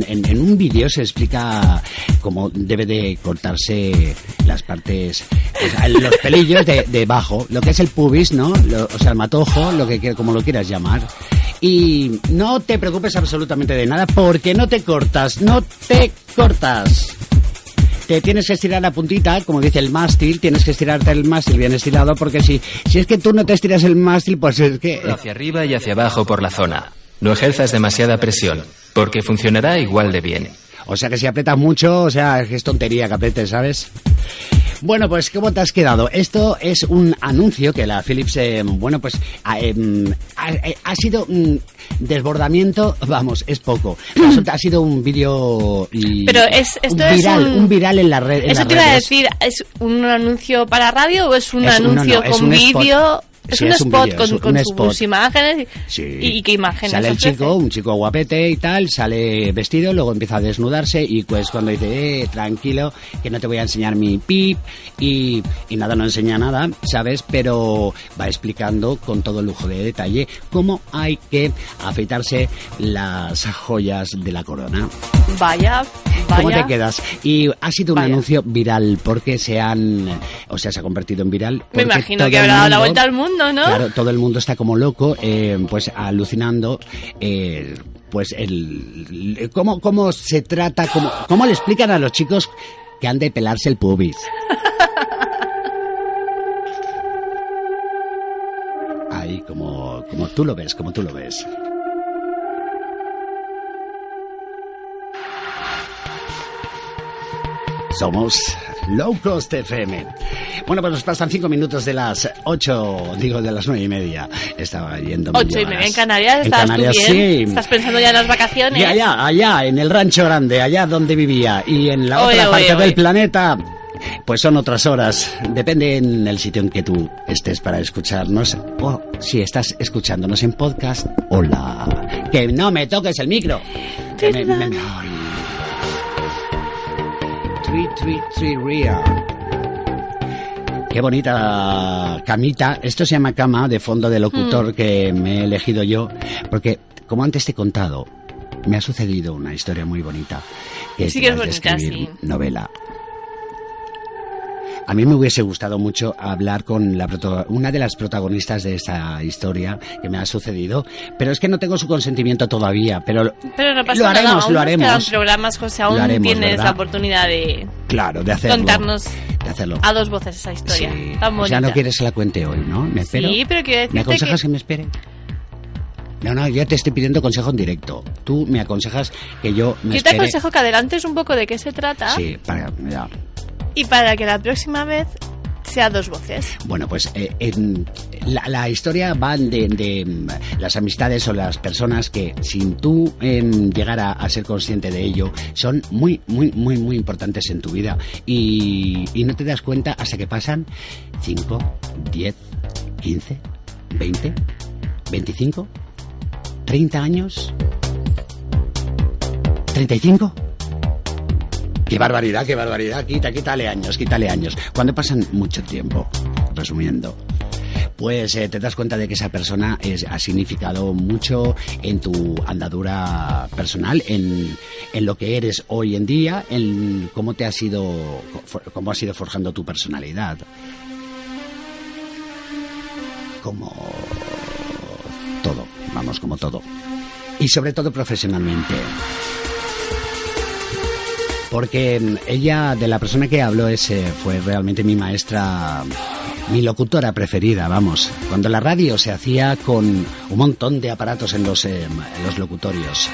en- en un vídeo se explica cómo debe de cortarse las partes, o sea, los pelillos de, debajo, lo que es el pubis, ¿no? Lo- o sea, el matojo, lo que, como lo quieras llamar. Y no te preocupes absolutamente de nada porque no te cortas, no te cortas. Te tienes que estirar la puntita, como dice el mástil, tienes que estirarte el mástil bien estirado porque si, si es que tú no te estiras el mástil, pues es que... Hacia arriba y hacia abajo por la zona. No ejerzas demasiada presión, porque funcionará igual de bien. O sea que si aprietas mucho, o sea, es tontería que aprietes, ¿sabes? Bueno, pues ¿cómo te has quedado? Esto es un anuncio que la Philips, eh, bueno, pues ha, em, ha- eh, ha sido un desbordamiento, vamos, es poco. Resulta, ha sido un vídeo y Pero es- esto un es viral, un- viral en la red. en Eso las te iba a decir, ¿es un anuncio para radio o es un Es anuncio no, con un vídeo? Es Sí, un es un spot con, un- con sus imágenes. Sí. ¿Y, y qué imágenes? Sale el ofrece? chico, un chico guapete y tal, sale vestido, luego empieza a desnudarse y pues cuando dice, eh, tranquilo, que no te voy a enseñar mi pip y, y nada, no enseña nada, ¿sabes? Pero va explicando con todo lujo de detalle cómo hay que afeitarse las joyas de la corona. Vaya, vaya. ¿Cómo te quedas? Y ha sido un Vaya. anuncio viral porque se han, o sea, se ha convertido en viral. Me imagino que habrá dado la vuelta al mundo, ¿no? Claro, todo el mundo está como loco, eh, pues alucinando, eh, pues el, el- cómo, cómo se trata, cómo, cómo le explican a los chicos que han de pelarse el pubis. Ahí, como, como tú lo ves, como tú lo ves. Somos Low Cost FM. Bueno, pues nos pasan cinco minutos de las ocho, digo de las nueve y media. Estaba yendo. Ocho y media en Canarias, En ¿estabas Canarias, tú bien? sí. ¿Estás pensando ya en las vacaciones? Y allá, allá, en el rancho grande, allá donde vivía. Y en la Oye, otra oye, parte oye. del planeta, pues son otras horas. Depende en el sitio en que tú estés para escucharnos. O si estás escuchándonos en podcast, hola. Que no me toques el micro. Que me- me- ay. Qué bonita camita. Esto se llama cama de fondo de locutor Mm. que me he elegido yo. Porque, como antes te he contado, me ha sucedido una historia muy bonita. Que Sí que es de bonita, escribir sí. novela. A mí me hubiese gustado mucho hablar con la una de las protagonistas de esta historia que me ha sucedido, pero es que no tengo su consentimiento todavía. Pero Pero no pasa lo haremos, nada, aún lo haremos. programas, José, aún haremos, tienes ¿verdad? la oportunidad de Claro, de hacerlo. contarnos De hacerlo. a dos voces esa historia Sí. tan O bonita. sea, no quieres que la cuente hoy, ¿no? ¿Me espero? Sí, pero quiero ¿Me decirte aconsejas que... que... me espere? No, no, yo te estoy pidiendo consejo en directo. Tú me aconsejas que yo me Yo te espere. aconsejo que adelantes un poco de qué se trata Sí, para, ya. Y para que la próxima vez sea dos voces. Bueno, pues eh, en- la, historia va de, de, las amistades o las personas que sin tú em, llegar a, a ser consciente de ello son muy, muy, muy, muy importantes en tu vida y, y no te das cuenta hasta que pasan 5, 10, 15, 20, 25, 30 años, 35. Qué barbaridad, qué barbaridad. Quita, quítale años, quítale años. Cuando pasan mucho tiempo, resumiendo, pues eh, te das cuenta de que esa persona ha significado mucho en tu andadura personal, en, en lo que eres hoy en día, en cómo te has ido, cómo has ido forjando tu personalidad. Como todo, vamos, como todo. Y sobre todo profesionalmente. Porque ella, de la persona que hablo, ese fue realmente mi maestra, mi locutora preferida, vamos. Cuando la radio se hacía con un montón de aparatos en los, eh, en los locutorios.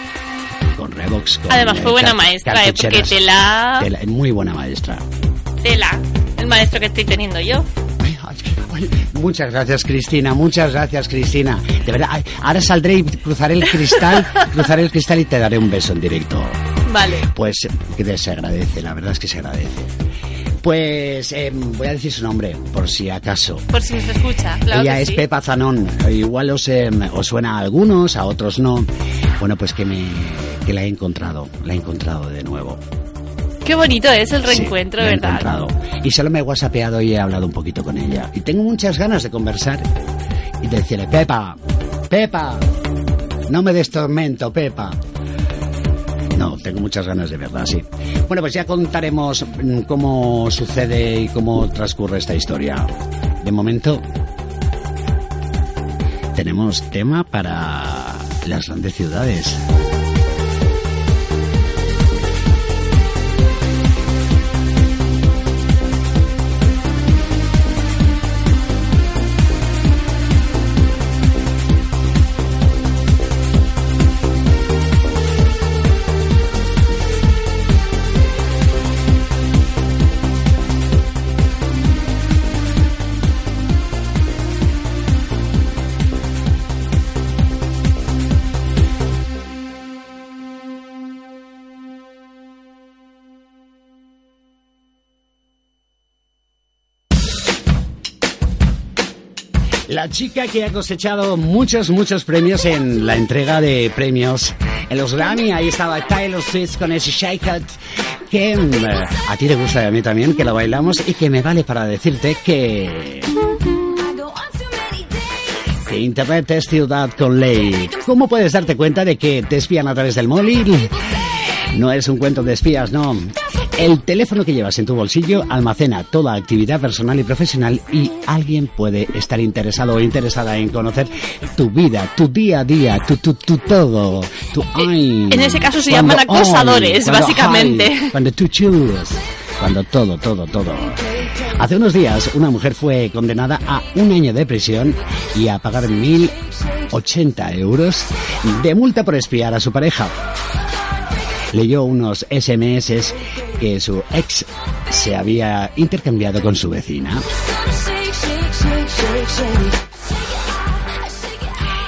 Con Revox, con Además fue eh, buena maestra, ¿eh? porque cartucheras. te la... Tela- muy buena maestra. Tela, el maestro que estoy teniendo yo. Muchas gracias, Cristina. Muchas gracias, Cristina. De verdad, ahora saldré y cruzaré el cristal, cruzaré el cristal y te daré un beso en directo. Vale. Pues que se agradece, la verdad es que se agradece. Pues eh, voy a decir su nombre, por si acaso. Por si se escucha. Claro Ella es sí. Pepa Zanón. Igual os, eh, os suena a algunos, a otros no. Bueno, pues que me que la he encontrado, la he encontrado de nuevo. Qué bonito es el reencuentro, Sí, ¿verdad? encontrado. Y solo me he whatsappeado y he hablado un poquito con ella. Y tengo muchas ganas de conversar y de decirle, Pepa, Pepa, no me des tormento, Pepa. No, tengo muchas ganas de verdad, sí. Bueno, pues ya contaremos mm, cómo sucede y cómo transcurre esta historia. De momento, tenemos tema para las grandes ciudades. La chica que ha cosechado muchos, muchos premios en la entrega de premios en los Grammy. Ahí estaba Taylor Swift con ese Shake It, que mm, a ti te gusta y a mí también, que lo bailamos y que me vale para decirte que... Que Internet es ciudad con ley. ¿Cómo puedes darte cuenta de que te espían a través del móvil? No es un cuento de espías, no. El teléfono que llevas en tu bolsillo almacena toda actividad personal y profesional y alguien puede estar interesado o interesada en conocer tu vida, tu día a día, tu, tu, tu todo, tu ay. en ese caso se Cuando llaman acosadores, cuando básicamente. ay, Cuando tú chus, cuando todo, todo, todo. Hace unos días una mujer fue condenada a un año de prisión y a pagar 1.080 euros de multa por espiar a su pareja leyó unos SMS que su ex se había intercambiado con su vecina.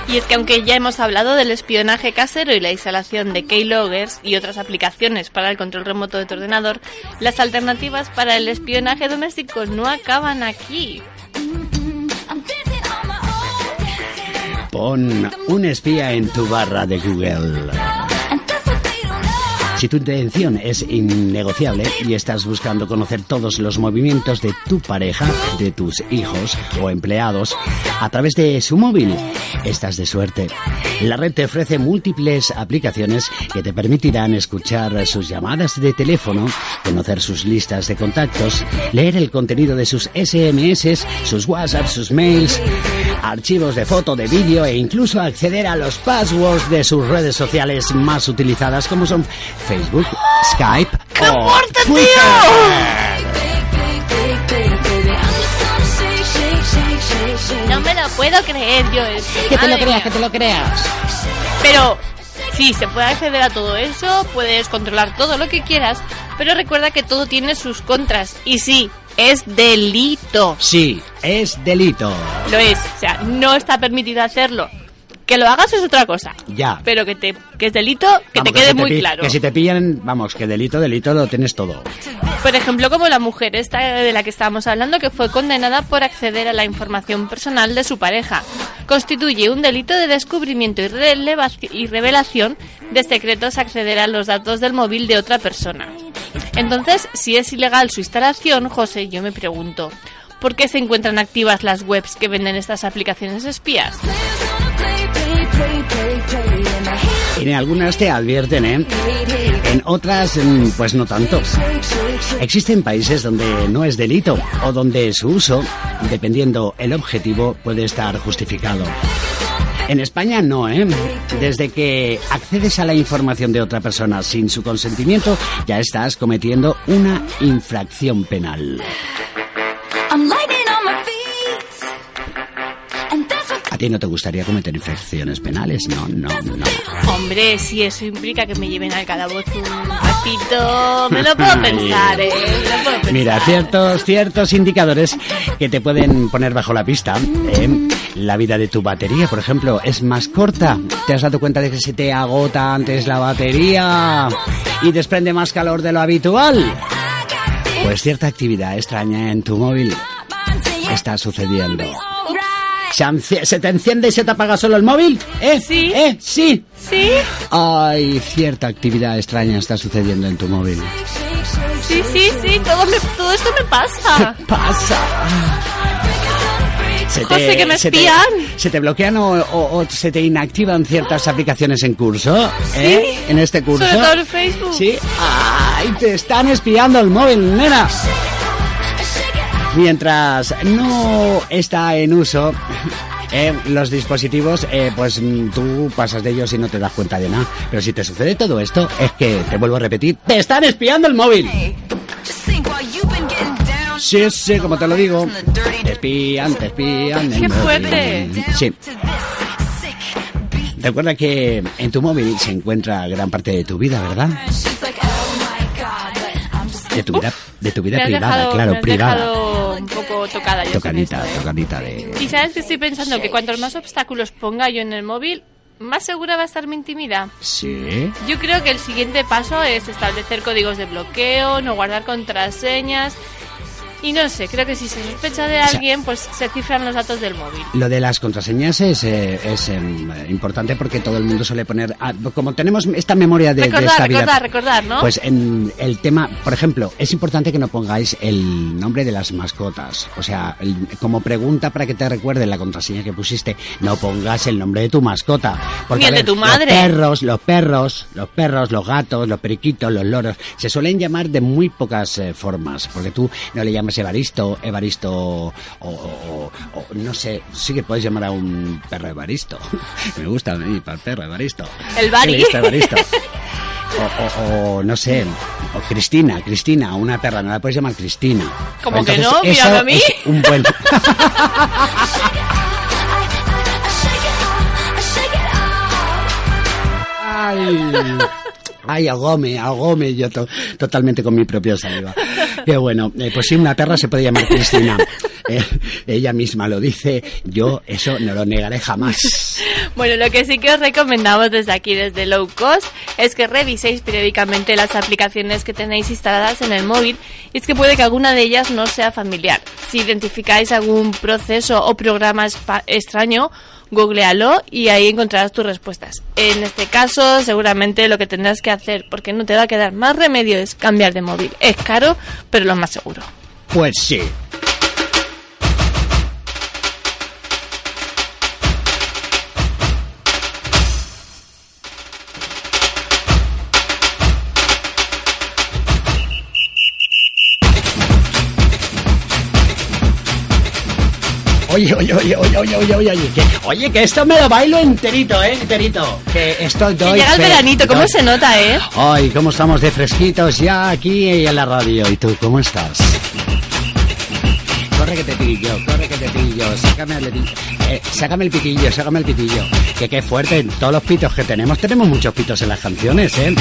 Y es que aunque ya hemos hablado del espionaje casero y la instalación de keyloggers y otras aplicaciones para el control remoto de tu ordenador, las alternativas para el espionaje doméstico no acaban aquí. Pon un espía en tu barra de Google. Si tu intención es innegociable y estás buscando conocer todos los movimientos de tu pareja, de tus hijos o empleados a través de su móvil, estás de suerte. La red te ofrece múltiples aplicaciones que te permitirán escuchar sus llamadas de teléfono, conocer sus listas de contactos, leer el contenido de sus SMS, sus WhatsApp, sus mails, archivos de foto, de vídeo e incluso acceder a los passwords de sus redes sociales más utilizadas como son Facebook, Skype o Twitter. No me lo puedo creer yo esto. Que te lo creas, mía. que te lo creas. Pero sí, se puede acceder a todo eso, puedes controlar todo lo que quieras, pero recuerda que todo tiene sus contras. Y sí, es delito. Sí, es delito. Lo es. O sea, no está permitido hacerlo. Que lo hagas es otra cosa. Ya. Pero que, te, que es delito, que Vamos, te quede muy claro. Que si te pillan, vamos, que delito, delito lo tienes todo. Por ejemplo, como la mujer esta de la que estábamos hablando, que fue condenada por acceder a la información personal de su pareja. Constituye un delito de descubrimiento y, y revelación de secretos acceder a los datos del móvil de otra persona. Entonces, si es ilegal su instalación, José, yo me pregunto, ¿por qué se encuentran activas las webs que venden estas aplicaciones espías? En algunas te advierten, ¿eh? En otras, mm, pues no tanto. Existen países donde no es delito o donde su uso, dependiendo el objetivo, puede estar justificado. En España no, ¿eh? Desde que accedes a la información de otra persona sin su consentimiento, ya estás cometiendo una infracción penal. A ti no te gustaría cometer infracciones penales, no, no, no. Hombre, si eso implica que me lleven al calabozo un ratito, me lo puedo pensar, ¿eh? Me lo puedo pensar. Mira, ciertos, ciertos indicadores que te pueden poner bajo la pista. ¿eh? La vida de tu batería, por ejemplo, es más corta. ¿Te has dado cuenta de que se te agota antes la batería y desprende más calor de lo habitual? Pues cierta actividad extraña en tu móvil está sucediendo. ¿Se, te enciende y se te apaga solo el móvil? ¿Eh? Sí. ¿Eh? Sí. ¿Sí? Ay, cierta actividad extraña está sucediendo en tu móvil. Sí, sí, sí, todo, me- todo esto me pasa. pasa? Se José, que me se espían. ¿Se te bloquean o, o- o se te inactivan ciertas aplicaciones en curso? ¿Eh? En este curso. Sobre todo en Facebook. Sí. ¡Ay! Te están espiando el móvil, nena. Mientras no está en uso. eh, los dispositivos, eh, pues tú pasas de ellos y no te das cuenta de nada. Pero si te sucede todo esto, es que, te vuelvo a repetir, te están espiando el móvil. Sí, sí, como te lo digo. Te espían, te espían. ¡Qué fuerte! Sí. Recuerda que en tu móvil se encuentra gran parte de tu vida, ¿verdad? De tu vida, de tu vida privada, dejado, claro, privada. dejado poco tocada yo Tocadita, esto, ¿eh? tocadita de... Y sabes que estoy pensando que cuantos más obstáculos ponga yo en el móvil, más segura va a estar mi intimidad. Sí. Yo creo que el siguiente paso es establecer códigos de bloqueo, no guardar contraseñas. Y no sé, creo que si se sospecha de alguien, pues se cifran los datos del móvil. Lo de las contraseñas es, eh, es eh, importante porque todo el mundo suele poner... ah, como tenemos esta memoria de, de recordar, recordar, recordar, ¿no? Pues en el tema, por ejemplo, es importante que no pongáis el nombre de las mascotas. O sea, el- como pregunta para que te recuerde la contraseña que pusiste, no pongas el nombre de tu mascota. Porque, Ni el a de tu madre. Los perros, los perros, los perros, los gatos, los periquitos, los loros, se suelen llamar de muy pocas eh, formas. Porque tú no le llamas Evaristo, Evaristo o, o- o- o no sé, sí que puedes llamar a un perro Evaristo. Me gusta a mí para el perro Evaristo. El Bari. ¿Qué le diste, Evaristo? O, no sé, o Cristina, Cristina, una perra, no la puedes llamar Cristina. ¿Cómo que no? Mírame a mí. es un buen... Ay, ay, ahogóme, ahogóme yo to- totalmente con mi propia saliva. Qué bueno, eh, pues sí, una perra se puede llamar Cristina. Eh, ella misma lo dice, yo eso no lo negaré jamás. Bueno, lo que sí que os recomendamos desde aquí, desde Low Cost, es que reviséis periódicamente las aplicaciones que tenéis instaladas en el móvil y es que puede que alguna de ellas no sea familiar. Si identificáis algún proceso o programa extraño, googlealo y ahí encontrarás tus respuestas. En este caso, seguramente lo que tendrás que hacer, porque no te va a quedar más remedio, es cambiar de móvil. Es caro, pero lo más seguro. Pues sí. Oye, oye, oye, oye, oye, oye, oye, oye, que, oye, que esto me lo bailo enterito, eh, enterito. Que esto Que doy llega el veranito, ¿cómo doy- se nota, eh? Ay, cómo estamos de fresquitos ya aquí en la radio. ¿Y tú cómo estás? Corre que te pillo, corre que te pillo, sácame el, eh, sácame el pitillo, sácame el pitillo. Que qué fuerte, todos los pitos que tenemos, tenemos muchos pitos en las canciones, ¿eh?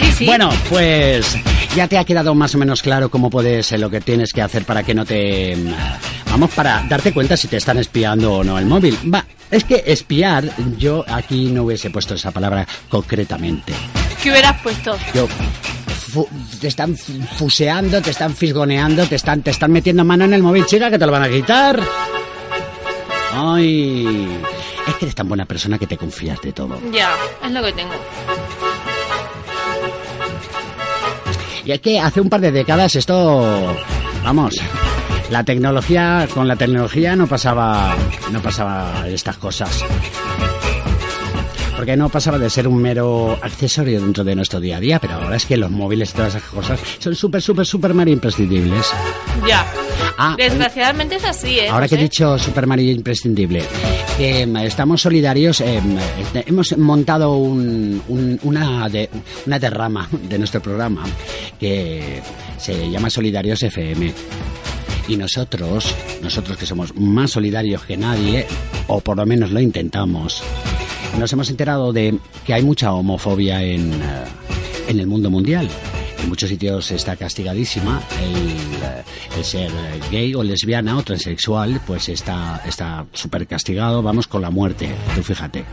Sí, sí. Bueno, pues ya te ha quedado más o menos claro cómo puedes, lo que tienes que hacer para que no te... Vamos, para darte cuenta si te están espiando o no el móvil. Va, es que espiar, yo aquí no hubiese puesto esa palabra concretamente. ¿Qué hubieras puesto? Yo, te están fu- fuseando, te están fisgoneando, te están, te están metiendo mano en el móvil, chica, que te lo van a quitar. Ay, es que eres tan buena persona que te confías de todo. Ya, es lo que tengo. Y es que hace un par de décadas esto, vamos, la tecnología, con la tecnología no pasaba, no pasaba estas cosas. Porque no pasaba de ser un mero accesorio dentro de nuestro día a día, pero ahora es que los móviles y todas esas cosas son súper, súper, súper mega imprescindibles. Ya. Ah, Desgraciadamente es así, ¿eh? Ahora que he dicho Super Mario imprescindible, em, estamos solidarios, este, hemos montado un- un- una, de- una derrama de nuestro programa que se llama Solidarios FM. Y nosotros, nosotros que somos más solidarios que nadie, o por lo menos lo intentamos, nos hemos enterado de que hay mucha homofobia en, eh, en el mundo mundial. En muchos sitios está castigadísima el, eh, el ser gay o lesbiana o transexual, pues está está súper castigado, vamos con la muerte. Tú fíjate.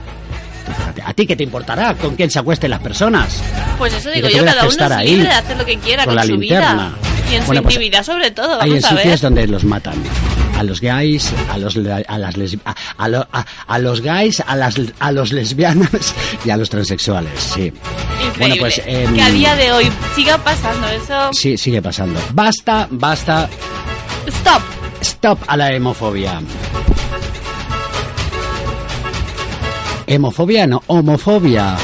Fíjate. ¿A ti qué te importará con quién se acuesten las personas? Pues eso digo yo, cada que uno estar es ahí, libre de hacer lo que quiera con con, la su linterna. vida. Y en Bueno, su pues, intimidad sobre todo, Hay en vamos a ver. sitios donde los matan. A los gays, a los a las a, a lo- a- a los gays, a las a los lesbianas y a los transexuales, sí. Increíble. Bueno, pues em, que a día de hoy siga pasando eso. sí sigue pasando. Basta, basta, Stop. stop a la hemofobia. Hemofobia no, homofobia.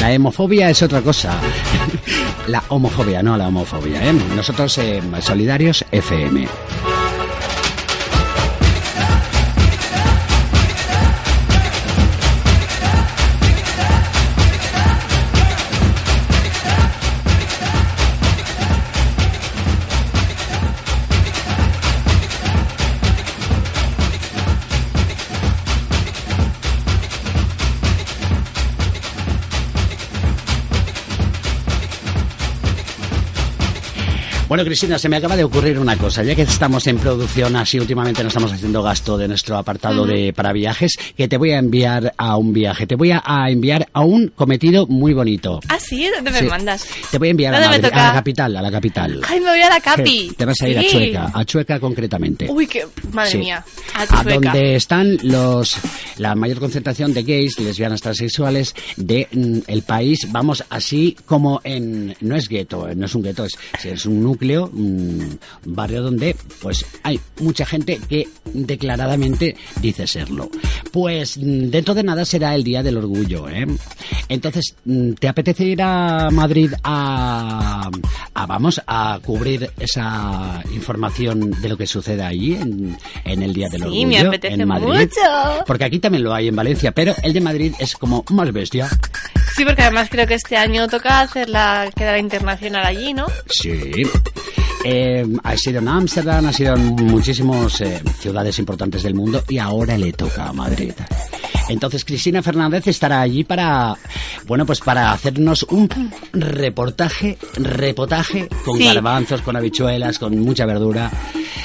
La hemofobia es otra cosa. La homofobia, no la homofobia. ¿eh? Nosotros, eh, Solidarios FM. Bueno, Cristina, se me acaba de ocurrir una cosa. Ya que estamos en producción, así últimamente no estamos haciendo gasto de nuestro apartado de para viajes, que te voy a enviar a un viaje. Te voy a, a enviar a un cometido muy bonito. Ah, sí, ¿dónde Sí. me mandas? Te voy a enviar a, a la capital, a la capital. Ay, me voy a la capi. Te vas a ir a. Chueca, a Chueca concretamente. Uy, qué. Madre mía. A a Chueca. donde están los la mayor concentración de gays, lesbianas, transexuales de mm, el país, vamos así como en no es gueto, no es un gueto, es, es un núcleo, un barrio donde pues hay mucha gente que declaradamente dice serlo. Pues mm, dentro de nada será el día del orgullo, ¿eh? Entonces, mm, ¿te apetece ir a Madrid a, a vamos a cubrir esa información de lo que sucede allí en, en el día del Sí, orgullo me apetece en Madrid? mucho. Porque aquí también lo hay en Valencia, pero el de Madrid es como más bestia. Sí, porque además creo que este año toca hacer la quedada internacional allí, ¿no? Sí. Eh, ha sido en Ámsterdam, ha sido en muchísimas ciudades importantes del mundo y ahora le toca a Madrid. Entonces Cristina Fernández estará allí para, bueno, pues para hacernos un reportaje, repotaje con Sí. garbanzos, con habichuelas, con mucha verdura.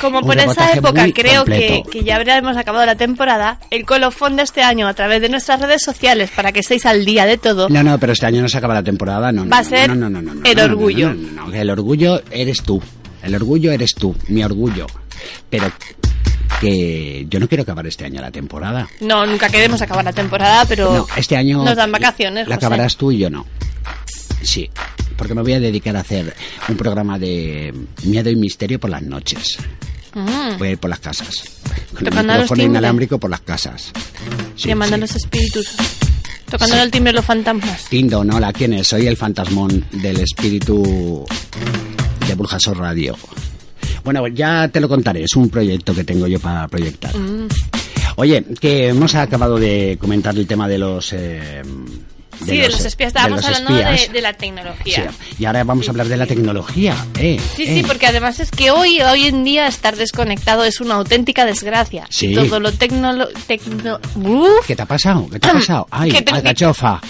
Como Un por esa reportaje época creo que, que ya habremos acabado la temporada, el colofón de este año a través de nuestras redes sociales para que estéis al día de todo. No, no, pero este año no se acaba la temporada, no. Va a no, ser no, no, el orgullo. el orgullo eres tú. El orgullo eres tú, mi orgullo. Pero que yo no quiero acabar este año la temporada. No, nunca queremos acabar la temporada, pero No, este año nos dan vacaciones. la José. acabarás tú y yo no. Sí, porque me voy a dedicar a hacer un programa de miedo y misterio por las noches. Mm, Voy a ir por las casas. Con el Tocando los micrófono inalámbrico por las casas. Sí, llamando sí. a los espíritus. Tocando Sí. el timbre los fantasmas. Tindo, no, la quién es, soy el fantasmón del espíritu de Burjasor Radio. Bueno, ya te lo contaré, es un proyecto que tengo yo para proyectar. Mm. Oye, que hemos acabado de comentar el tema de los... eh, sí, de los espías. Estábamos de los hablando de, espías. de la Sí, tecnología. y ahora vamos a hablar de la tecnología. Eh, Sí, eh. sí, porque además es que hoy, hoy en día estar desconectado es una auténtica desgracia. Sí. Todo lo. Tecno... Uf. ¿Qué te ha pasado? ¿Qué te ha pasado? Ay, Que alcachofa.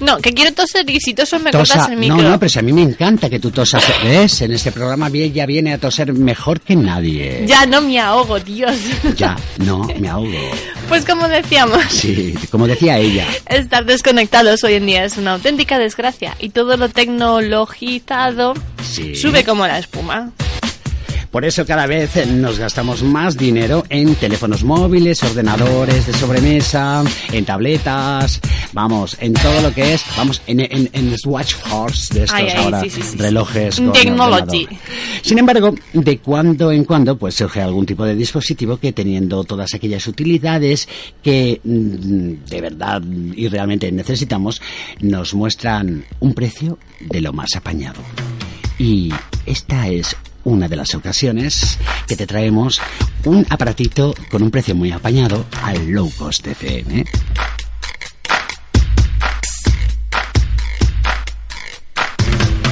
No, que quiero toser y si toso me Tosa- cortas el micro. No, no, pero si a mí me encanta que tú tosas. ¿Ves? En este programa bien ya viene a toser mejor que nadie. Ya no me ahogo, Dios. Ya, no, me ahogo. Pues como decíamos, Sí, como decía ella. estar desconectados hoy en día es una auténtica desgracia y todo lo tecnologizado Sí. sube como la espuma. Por eso cada vez nos gastamos más dinero en teléfonos móviles, ordenadores de sobremesa, en tabletas, vamos, en todo lo que es, vamos, en, en, en smartphones de estos Ay, ay, ahora, sí, sí, sí. relojes. con Technology. ordenador. Sin embargo, de cuando en cuando pues surge algún tipo de dispositivo que teniendo todas aquellas utilidades que mm, de verdad y realmente necesitamos, nos muestran un precio de lo más apañado. Y esta es una de las ocasiones que te traemos un aparatito con un precio muy apañado al low cost FM.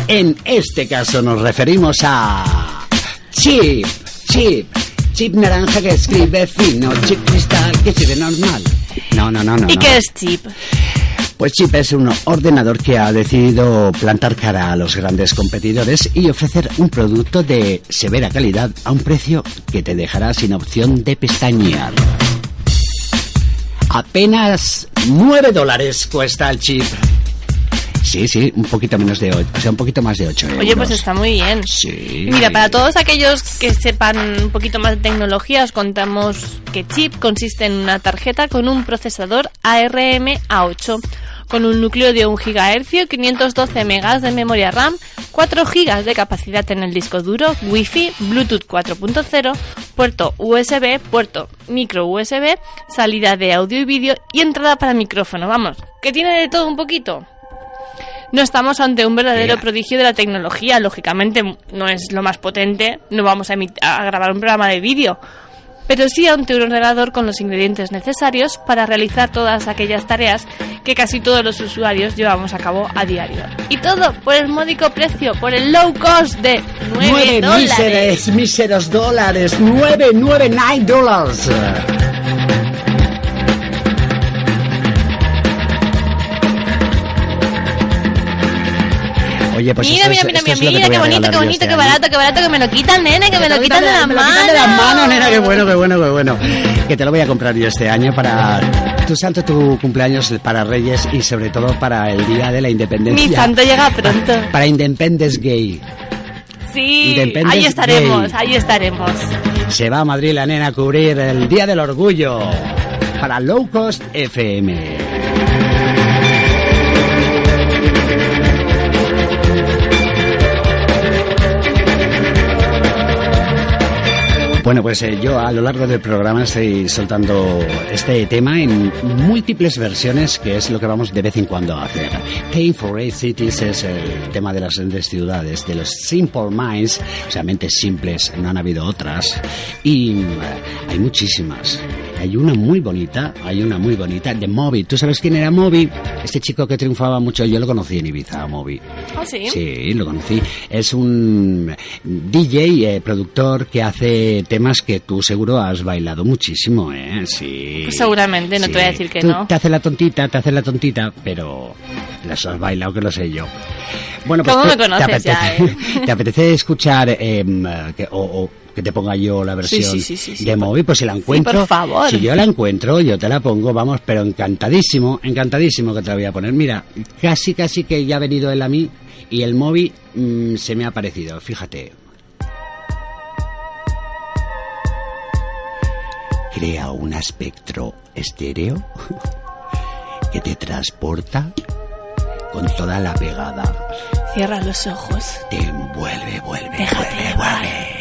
En este caso nos referimos a Chip. chip. Chip naranja que escribe fino, chip cristal que escribe normal. No, no, no, no. ¿Y no. qué es chip? Pues Chip es un ordenador que ha decidido plantar cara a los grandes competidores y ofrecer un producto de severa calidad a un precio que te dejará sin opción de pestañear. Apenas 9 dólares cuesta el chip. Sí, sí, un poquito menos de 8, o sea, un poquito más de 8 euros. Oye, pues está muy bien. Sí. Mira, para todos aquellos que sepan un poquito más de tecnología, os contamos que chip consiste en una tarjeta con un procesador ARM A8, con un núcleo de 1 GHz, 512 MB de memoria RAM, 4 GB de capacidad en el disco duro, Wi-Fi, Bluetooth 4.0, puerto USB, puerto micro USB, salida de audio y vídeo y entrada para micrófono. Vamos, que tiene de todo un poquito. No estamos ante un verdadero Mira. prodigio de la tecnología. Lógicamente no es lo más potente, no vamos a, a grabar un programa de vídeo. Pero sí ante un ordenador con los ingredientes necesarios para realizar todas aquellas tareas que casi todos los usuarios llevamos a cabo a diario. Y todo por el módico precio, por el low cost de 9 9 dólares. míseros, míseros dólares. 9, 9, 9 dólares. Oye, pues mira, mira, mira, mira, mira, qué bonito, qué bonito, este qué barato, qué barato, que me lo quitan, nene, que me lo quitan de la me lo mano. quitan de las manos, nena, qué bueno, qué bueno, qué bueno. Que te lo voy a comprar yo este año para tu santo, tu cumpleaños, para Reyes y sobre todo para el Día de la Independencia. Mi santo llega pronto. Para Independence Gay. Sí, Independence ahí estaremos, ahí estaremos. Se va a Madrid la nena a cubrir el Día del Orgullo para Low Cost FM. Bueno, pues eh, yo a lo largo del programa estoy soltando este tema en múltiples versiones, que es lo que vamos de vez en cuando a hacer. Pain for Eight Cities es el tema de las grandes ciudades, de los Simple Minds, o sea, mentes simples, no han habido otras, y mm, hay muchísimas. Hay una muy bonita, hay una muy bonita, de Moby. ¿Tú sabes quién era Moby? Este chico que triunfaba mucho, yo lo conocí en Ibiza, Moby. ¿Oh, sí? Sí, lo conocí. Es un DJ, eh, productor que hace temas que tú seguro has bailado muchísimo, ¿eh? Sí. Pues seguramente, no te voy a decir que Tú no. Te hace la tontita, te hace la tontita, pero las has bailado que lo sé yo. Bueno, pues ¿Cómo tú- me conoces te ya, eh? ¿te apetece escuchar em, que, o, o que te ponga yo la versión sí, sí, sí, sí, de Moby? Pues si la encuentro, por favor. si yo la encuentro, yo te la pongo, vamos, pero encantadísimo, encantadísimo que te la voy a poner. Mira, casi, casi que ya ha venido él a mí y el Moby mm, se me ha parecido, fíjate. Crea un espectro estéreo que te transporta con toda la pegada. Cierra los ojos. Te envuelve, vuelve, Déjate vuelve, vuelve.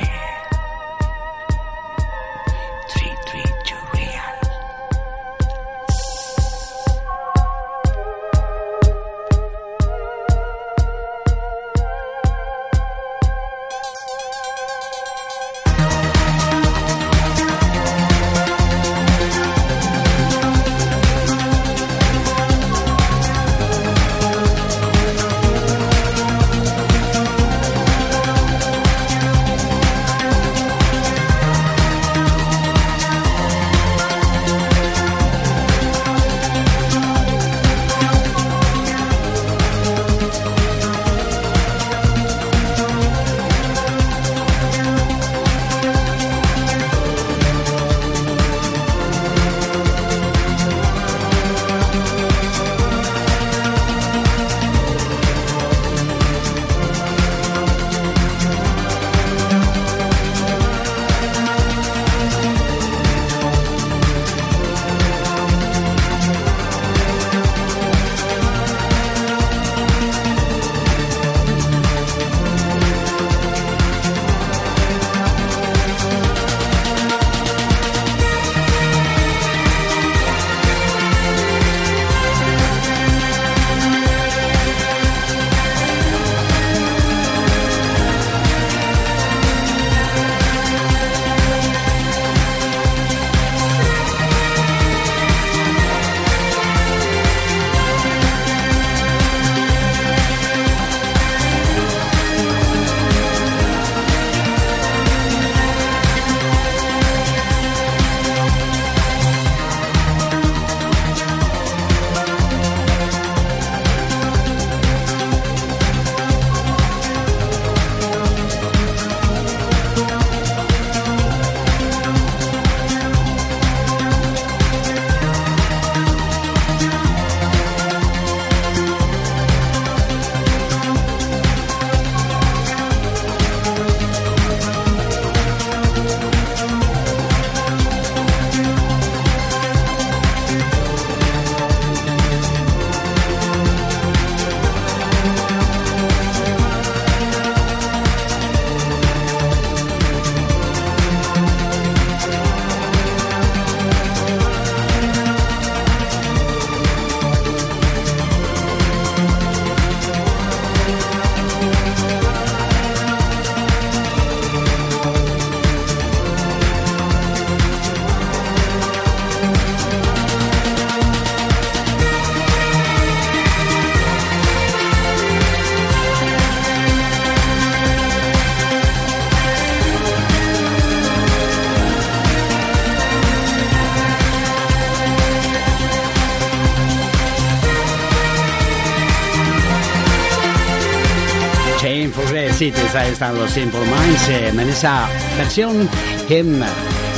Cities, ahí están los Simple Minds eh, en esa versión que mm,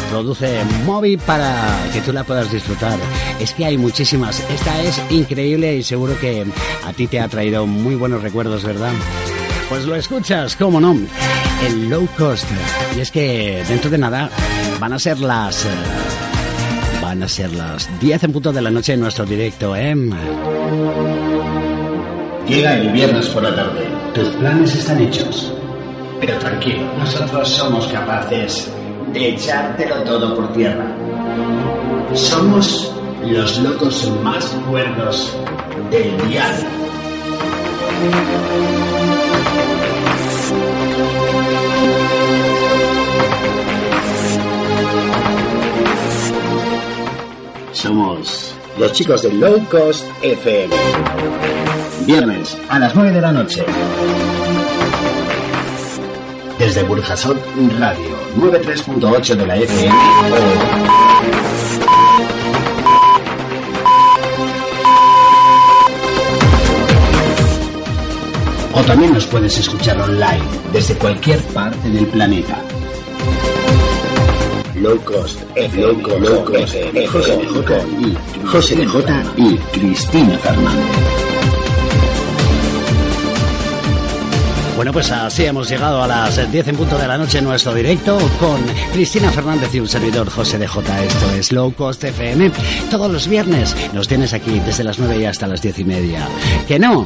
produce Moby para que tú la puedas disfrutar. Es que hay muchísimas. Esta es increíble y seguro que a ti te ha traído muy buenos recuerdos, ¿verdad? Pues lo escuchas, cómo no, el low cost. Y es que dentro de nada van a ser las... eh, van a ser las 10 en punto de la noche en nuestro directo, ¿eh? Llega el viernes por la tarde. Tus planes están hechos. Pero tranquilo, nosotros somos capaces de echártelo todo por tierra. Somos los locos más cuerdos del dial. Somos los chicos de Low Cost FM. Viernes a las 9 de la noche. Desde Burjasot Radio 93.8 de la FM o... también nos puedes escuchar online desde cualquier parte del planeta. Low Cost FM, Low Cost, Low Cost José J de J y Cristina Fernández. Bueno, pues así hemos llegado a las 10 en punto de la noche en nuestro directo con Cristina Fernández y un servidor José de J. Esto es Low Cost FM. Todos los viernes nos tienes aquí desde las 9 y hasta las 10 y media. ¿Que no?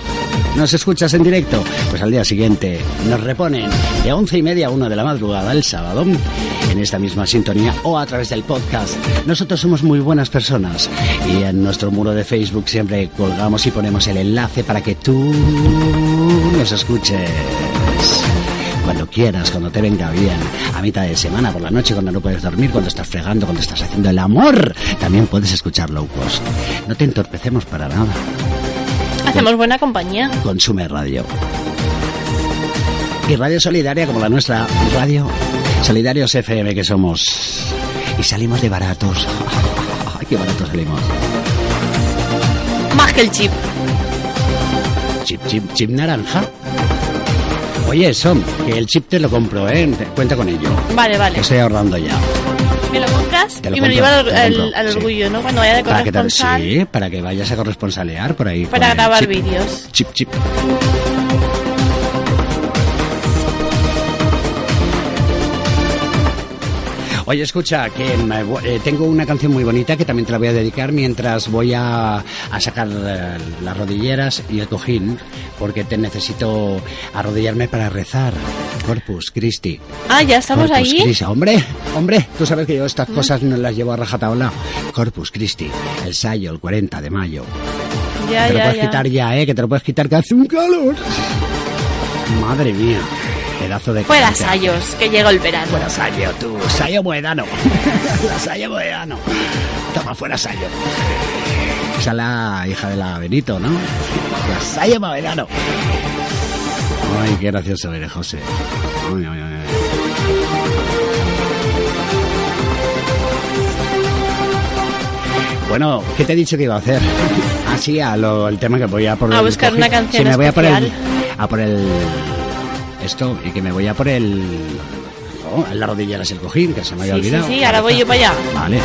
¿Nos escuchas en directo? Pues al día siguiente nos reponen de 11 y media a 1 de la madrugada el sábado en esta misma sintonía o a través del podcast. Nosotros somos muy buenas personas y en nuestro muro de Facebook siempre colgamos y ponemos el enlace para que tú nos escuches cuando quieras, cuando te venga bien, a mitad de semana, por la noche, cuando no puedes dormir, cuando estás fregando, cuando estás haciendo el amor, también puedes escuchar Low Cost. No te entorpecemos para nada. Hacemos buena compañía. Consume radio. Y radio solidaria como la nuestra, Radio Solidarios FM que somos. Y salimos de baratos. Qué baratos salimos. Más que el chip. Chip, chip, chip naranja. Oye, Som, que el chip te lo compro, ¿eh? Cuenta con ello. Vale, vale. Que estoy ahorrando ya. ¿Me lo compras? Te lo y me lo llevo al, sí. orgullo, ¿no? Cuando vaya de Para que te, corresponsal. sí, para que vayas a corresponsalear por ahí. Para grabar vídeos. Chip, chip. Oye, escucha, que eh, tengo una canción muy bonita que también te la voy a dedicar mientras voy a, a sacar eh, las rodilleras y el cojín, porque te necesito arrodillarme para rezar. Corpus Christi. Ah, ya estamos Corpus ahí. Christi. Hombre, hombre, tú sabes que yo estas cosas no las llevo a rajatabla. Corpus Christi, el sayo, el 40 de mayo. Ya, te lo ya, puedes ya. quitar ya, ¿eh? Que te lo puedes quitar que hace un calor. Madre mía. Pedazo de... Fuera sayos, que llega el verano. Fuera Sayo, tú. Sayo Moedano. la Sayo Moedano. Toma, fuera Sayo. Esa es la hija de la Benito, ¿no? La Sayo Moedano. Ay, qué gracioso eres, José. Bueno, ¿qué te he dicho que iba a hacer? Así a lo, el tema que voy a por A buscar una canción Sí, me voy a por el, a por el esto y que me voy a por el oh, en la rodillera es el cojín que se me había Sí, sí, olvidado. sí, ahora voy yo para allá. Vale.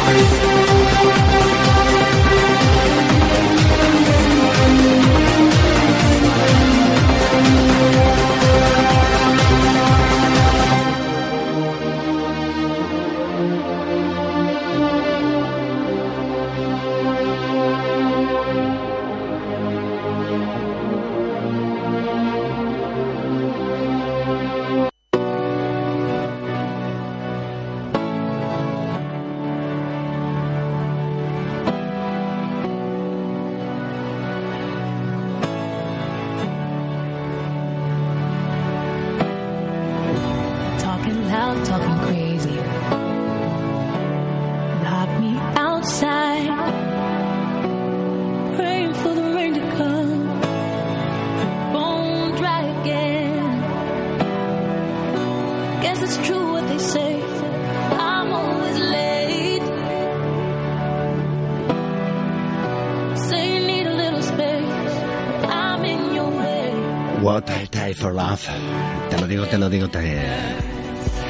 Te lo digo, te lo digo, te...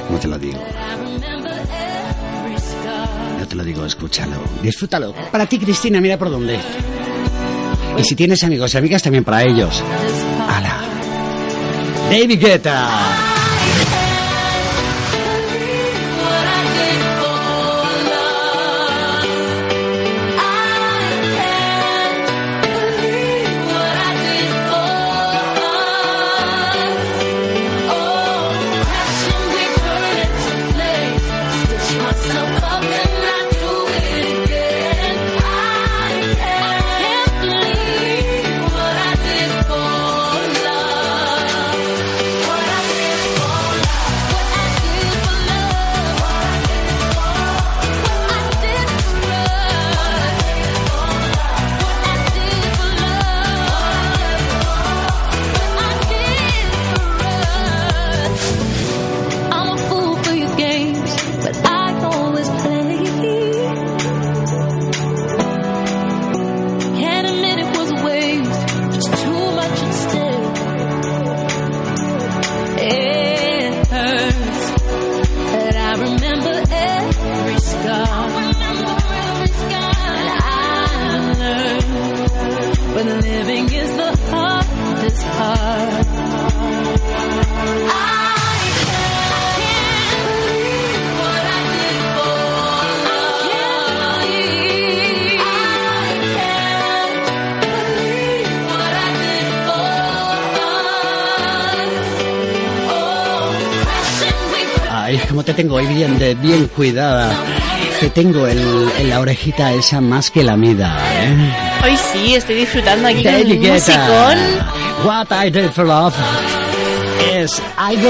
¿Cómo te lo digo? Yo te lo digo, escúchalo, disfrútalo. Para ti, Cristina, mira por dónde. Y si tienes amigos y amigas, también para ellos. ¡Hala! David Guetta. Bien, de, bien cuidada. Te tengo el- en la orejita esa más que la mida, ¿eh? Hoy sí, estoy disfrutando aquí con David el musicón. What I Did for Love es algo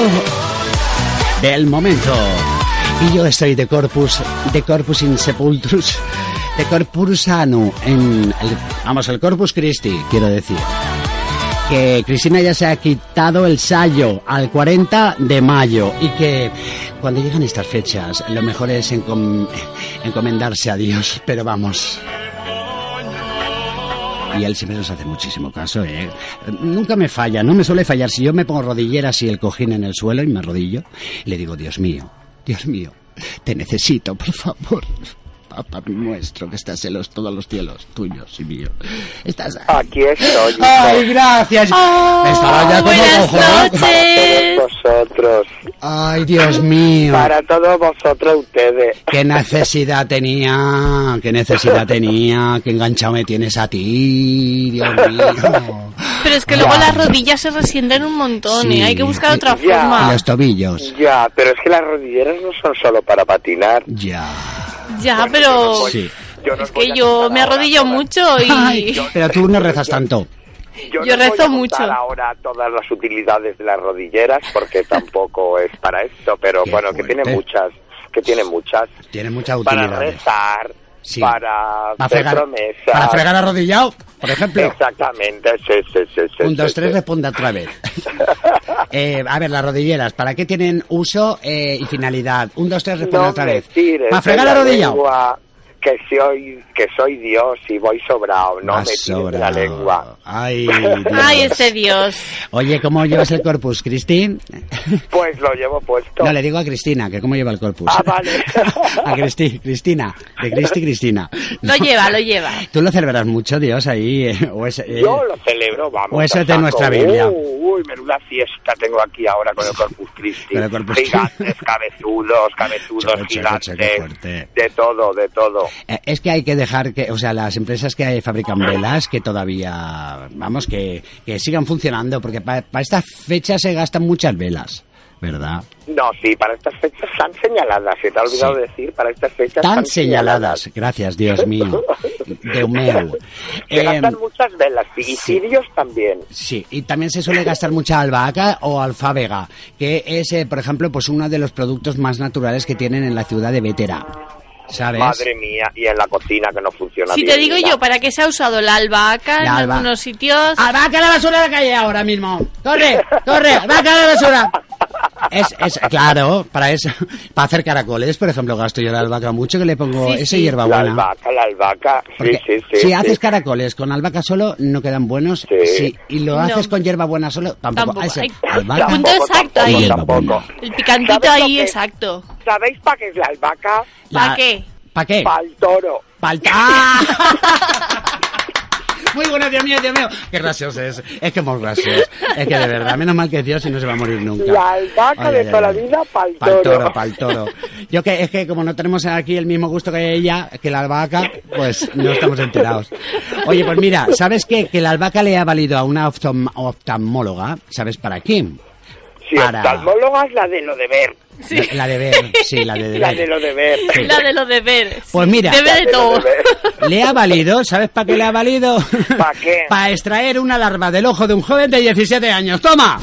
del momento. Y yo estoy de corpus, de corpus in sepultus, de corpus sano, en el, vamos, el corpus Christi, quiero decir. Que Cristina ya se ha quitado el sallo al 40 de mayo y que cuando llegan estas fechas lo mejor es encom- encomendarse a Dios, pero vamos, y él siempre nos hace muchísimo caso, ¿eh? Nunca me falla, no me suele fallar. Si yo me pongo rodilleras y el cojín en el suelo y me arrodillo, le digo, Dios mío, Dios mío, te necesito, por favor. Papá nuestro, que estás en los, todos los cielos, tuyos y míos. Estás Aquí estoy. hijo. ¡Ay, gracias! Estaba ya como buenas noches. Para todos vosotros. ¡Ay, Dios mío! Para todos vosotros ustedes. ¿Qué necesidad tenía? ¿Qué necesidad tenía? ¿Qué enganchado me tienes a ti? Dios mío. Pero es que luego las rodillas se resienten un montón Sí. y hay que buscar otra Ya. Y forma. los tobillos. Ya, pero es que las rodilleras no son solo para patinar. Ya. Ya, pero Sí. Yo no es que yo me arrodillo mucho y... Ay, pero tú no rezas tanto. Yo, yo no rezo voy a mucho. ahora todas las utilidades de las rodilleras porque tampoco es para esto, pero Qué bueno, que tiene muchas, que tiene muchas. Tiene mucha Para utilidad. rezar, Sí. para Para fregar, promesas. para fregar arrodillado, por ejemplo. Exactamente, sí, sí, sí. sí, Un, sí, dos, tres, sí. responda otra vez. Eh, a ver, las rodilleras, ¿para qué tienen uso eh, y finalidad? Un, dos, tres, responda No otra vez. ¿Para fregar la arrodillado? lengua Que soy, que soy Dios y voy sobrado, no Vas me tires la lengua. Ay, Dios. Ay, este Dios. Oye, ¿cómo llevas el corpus, Cristín? Pues lo llevo puesto. No, le digo a Cristina, que cómo lleva el corpus. Ah, vale. a Cristi, Cristina, de Cristi, Cristina. Lo lleva, lo lleva. ¿Tú lo celebras mucho, Dios, ahí? eh, O es, eh, Yo lo celebro, vamos. o eso de nuestra Biblia. Uh, uy, menuda fiesta tengo aquí ahora con el Corpus Christi. Con el Corpus Gigantes, cabezudos, cabezudos, Choco, choco, choco, gigantes. fuerte. De todo, de todo. Eh, Es que hay que dejar que, o sea, las empresas que fabrican velas, que todavía, vamos, que, que sigan funcionando, porque para estas fechas se gastan muchas velas, ¿verdad? No, sí, para estas fechas están señaladas. Se te ha olvidado Sí. decir, para estas fechas Tan están señaladas, gracias, Dios mío, de meu. Se Eh, gastan muchas velas y sí. cirios también. Sí, y también se suele gastar mucha albahaca o alfábega, que es, eh, por ejemplo, pues uno de los productos más naturales que tienen en la ciudad de Vetera. ¿Sabes? Madre mía, y en la cocina que no funciona Si bien. te digo mira. yo, ¿para qué se ha usado la albahaca La en algunos sitios? ¡Albahaca a la basura de la calle ahora mismo! ¡Corre! ¡Corre! ¡Albahaca a la basura! Es, es, claro, para eso, para hacer caracoles, por ejemplo, gasto yo la albahaca mucho que le pongo Sí, esa sí. hierbabuena. La albahaca, la albahaca. Sí, Porque sí, sí. si sí. haces caracoles con albahaca solo, no quedan buenos. Sí. Sí, y lo No. haces con hierbabuena solo, tampoco. Tampoco. Ese, Ay, albahaca el punto exacto ahí. El picantito ¿Sabes lo ahí que- exacto. ¿Sabéis para qué es la albahaca? ¿Para qué? ¿Para qué? Para el toro. Pa'l- ¡Ah! Muy bueno, Dios mío, Dios mío. Qué gracioso es. Es que muy gracioso. Es que de verdad, menos mal que Dios y no se va a morir nunca. La albahaca de toda la vida para el Pa'l toro. toro, pa'l toro. Yo que es que como no tenemos aquí el mismo gusto que ella, que la albahaca, pues no estamos enterados. Oye, pues mira, ¿sabes qué? Que la albahaca le ha valido a una oftalm- oftalmóloga, ¿sabes para qué? Si Para- oftalmóloga es la de lo de ver. La de ver, sí, la de La ver. de lo de ver. Sí. La de los deberes. Pues mira. Debe La de de lo todo. de ver. Le ha valido, ¿sabes para qué le ha valido? ¿Para qué? Para extraer una larva del ojo de un joven de 17 años. ¡Toma!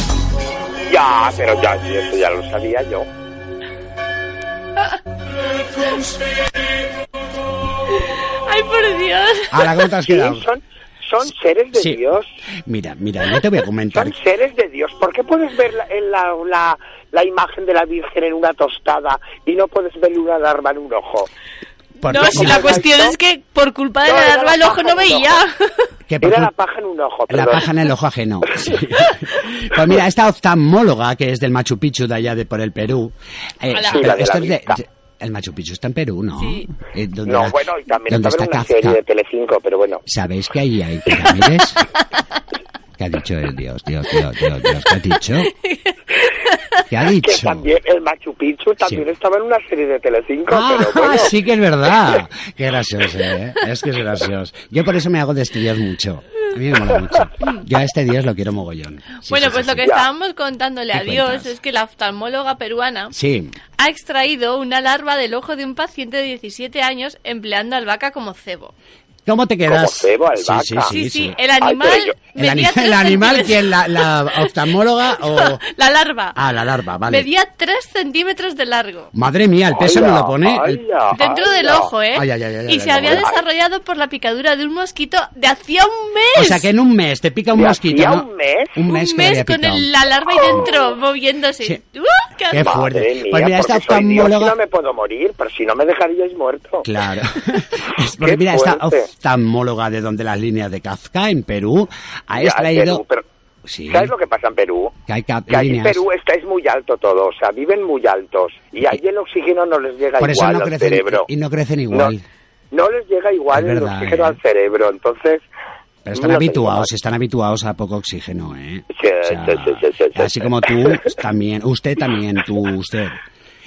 Ya, pero ya, sí, eso ya lo sabía yo. Ay, por Dios. Ahora, ¿cómo te has Sí, quedado? son, son seres de Sí. Dios. Mira, mira, yo te voy a comentar. Son seres de Dios. ¿Por qué puedes ver la, en la, la, la imagen de la Virgen en una tostada y no puedes ver una larva en un ojo? Porque- No, si la cuestión es que por culpa de No, la larva el ojo no veía. que por Era la paja en un ojo, la paja en el ojo ajeno. sí. Pues mira, esta oftalmóloga, que es del Machu Picchu de allá de por el Perú. eh, Hola. Sí, pero la de esto la es de- vista. de- el Machu Picchu está en Perú, ¿no? Sí. Eh, donde No, la- bueno, y también está en una Kafka. serie de Telecinco, pero bueno. ¿Sabéis que ahí hay pirámides? ¿Qué ha dicho el Dios, Dios, Dios, Dios, Dios? ¿Qué ha dicho? ¿Qué ha Que dicho? también el Machu Picchu también Sí. estaba en una serie de Telecinco, Ah, pero bueno. sí que es verdad. Qué gracioso, ¿eh? Es que es gracioso. Yo por eso me hago de este Dios mucho. A mí me mola mucho. Yo a este Dios lo quiero mogollón. Sí, bueno, sí, pues sí, lo que estábamos contándole ¿Qué a Dios cuentas? es que la oftalmóloga peruana Sí, ha extraído una larva del ojo de un paciente de 17 años empleando albahaca como cebo. ¿Cómo te quedas? Como cebo, Sí, albahaca. sí, Sí, sí. sí, sí. el animal yo- ¿El, ani- el animal quién? ¿La, la oftalmóloga o...? La larva. Ah, la larva, vale. Medía 3 centímetros de largo. Madre mía, el peso no Hola, lo pone. el- Dentro del ojo, ¿eh? Ay, ay, ay, ay, y ay, se ay, había ay. desarrollado por la picadura de un mosquito de hacía un mes. O sea, que en un mes te pica un ¿De mosquito, hacía ¿no? un mes? Un mes, un mes con el- la larva ahí dentro, moviéndose. Sí. ¡Uh! ¡Qué Qué fuerte. Madre mía, Pues mira, esta Dios oftalmóloga- no me puedo morir, pero si no me dejaríais muerto. Claro. Porque Qué mira, esta fuerte. Oftalmóloga de donde las líneas de Kafka en Perú ha Ya, extraído... Perú, pero Sí, ¿Sabes lo que pasa en Perú? que hay Que en. Perú está, es muy alto todo, o sea, viven muy altos. Y ahí el oxígeno no les llega Por eso igual no al crecen, cerebro. y no crecen igual. No les llega igual Es el verdad, oxígeno ¿eh? al cerebro, entonces... Pero están no habituados, están habituados a poco oxígeno, ¿eh? Sí, O sea, sí, sí, sí, sí, sí, así sí. como tú, también, usted también, tú, usted.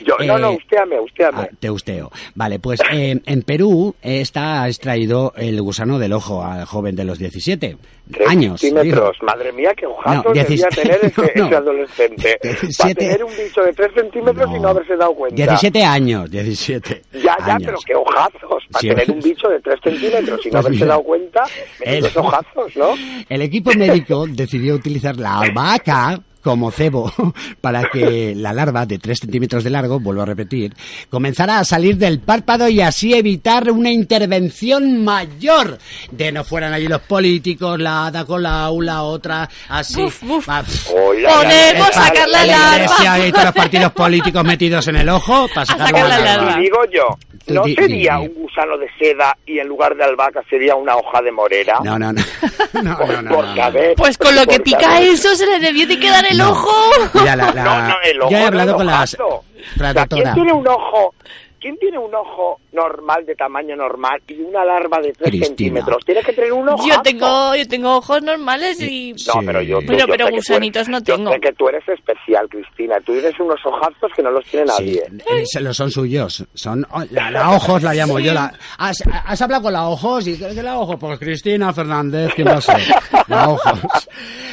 Yo, no, no, Eh, ustéame, ustéame. Ah, te usteo. Vale, pues eh, en Perú eh, está extraído el gusano del ojo al joven de los 17 Tres años. centímetros. Madre mía, qué ojazos No, debía 17 tener ese, no, no. ese adolescente. Para 17 tener un bicho de 3 centímetros y no haberse dado cuenta. 17 años, 17 Ya, ya, años. pero qué ojazos. Para Sí, tener un bicho de 3 centímetros y no Pues haberse mira. dado cuenta, El- esos ojazos, ¿no? El equipo médico decidió utilizar la albahaca como cebo para que la larva de 3 centímetros de largo, vuelvo a repetir, comenzara a salir del párpado y así evitar una intervención mayor de no fueran allí los políticos, la hada con la aula, otra así. Buf, buf. Ah, Hola, Podemos la- sacar la la larva. iglesia y todos los partidos políticos metidos en el ojo para sacar, sacar la larva. digo yo, ¿no sería un gusano de seda y en lugar de albahaca sería una hoja de morera? No, no, no. No, no, Pues no, no, porque, no. a ver, Pues con lo que pica eso se le debió de quedar el No. ojo. Mira, la, la- No, no, el ojo yo he hablado con las... O sea. ¿quién tiene un ojo? ¿Quién tiene un ojo normal de tamaño normal y una larva de 3 Cristina. centímetros? Tiene que tener un ojo. Yo tengo, yo tengo ojos normales y... No, Sí. pero yo, Pero- yo pero gusanitos eres- no tengo. Yo sé que tú eres especial, Cristina. Tú tienes unos ojazos que no los tiene Sí, nadie. eh, se lo son suyos. Son oh, la, la ojos la llamo yo. La, ¿has, has hablado con la ojos? ¿Y qué la ojos? Pues Cristina Fernández, ¿quién va a ser? La ojos.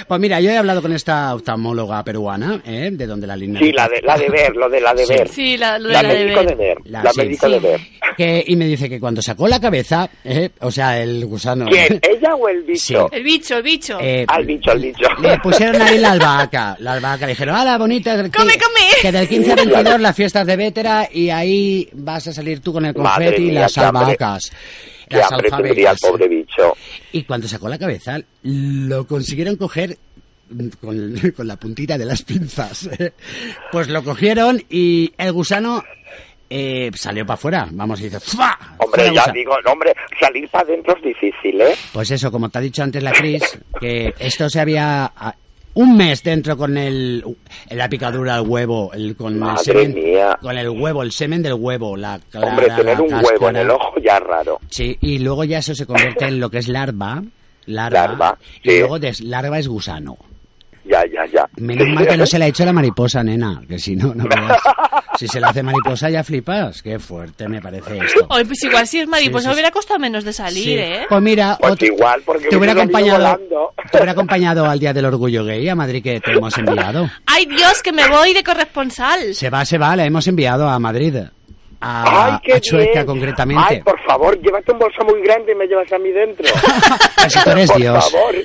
Pues mira, yo he hablado con esta oftalmóloga peruana, ¿eh? De donde la línea. Sí, la de, la de ver, lo de la de Sí. ver. Sí, la, lo de La la de médico de ver. ver. La- La sí. médico de Sí. ver. Que, y me dice que cuando sacó la cabeza, ¿eh? o sea, el gusano. ¿Quién? ¿Ella o el bicho? El bicho, el bicho. eh, Al bicho, al bicho. Le pusieron ahí la albahaca. La albahaca. Le dijeron, ¡hala, bonita! del Come, que- come. Que del 15 al 22 las fiestas de Vétera y ahí vas a salir tú con el confeti y las albahacas. Qué Las hambre tendría el alfabecas. pobre bicho. Y cuando sacó la cabeza, lo consiguieron coger con, con la puntita de las pinzas. Pues lo cogieron y el gusano eh, salió para afuera. Vamos, y dice, ¡fua! Hombre, ya digo, hombre, salir para adentro es difícil, ¿eh? Pues eso, como te ha dicho antes la Cris, que esto se había... Un mes dentro con el, la picadura al huevo, el, con el semen, mía. con el huevo, el semen del huevo, la clara, Hombre, tener la un huevo en el ojo ya es raro. Sí, y luego ya eso se convierte en lo que es larva, larva, Larva, y sí. luego de larva es gusano. Ya, ya, ya. Menos mal que no se le ha hecho la mariposa, nena, que si no, no veas. Si se le hace mariposa ya flipas. Qué fuerte me parece esto. Oye, pues igual si es mariposa Sí, sí, hubiera costado menos de salir, Sí. ¿eh? Pues mira, Pues otro- igual, porque te hubiera acompañado, te hubiera acompañado al Día del Orgullo Gay a Madrid que te hemos enviado. ¡Ay, Dios, que me voy de corresponsal! Se va, se va, la hemos enviado a Madrid. A, ¡Ay, qué a Chueca bien! concretamente. Ay, por favor, llévate un bolso muy grande y me llevas a mí dentro. Pero si tú eres por Dios. favor.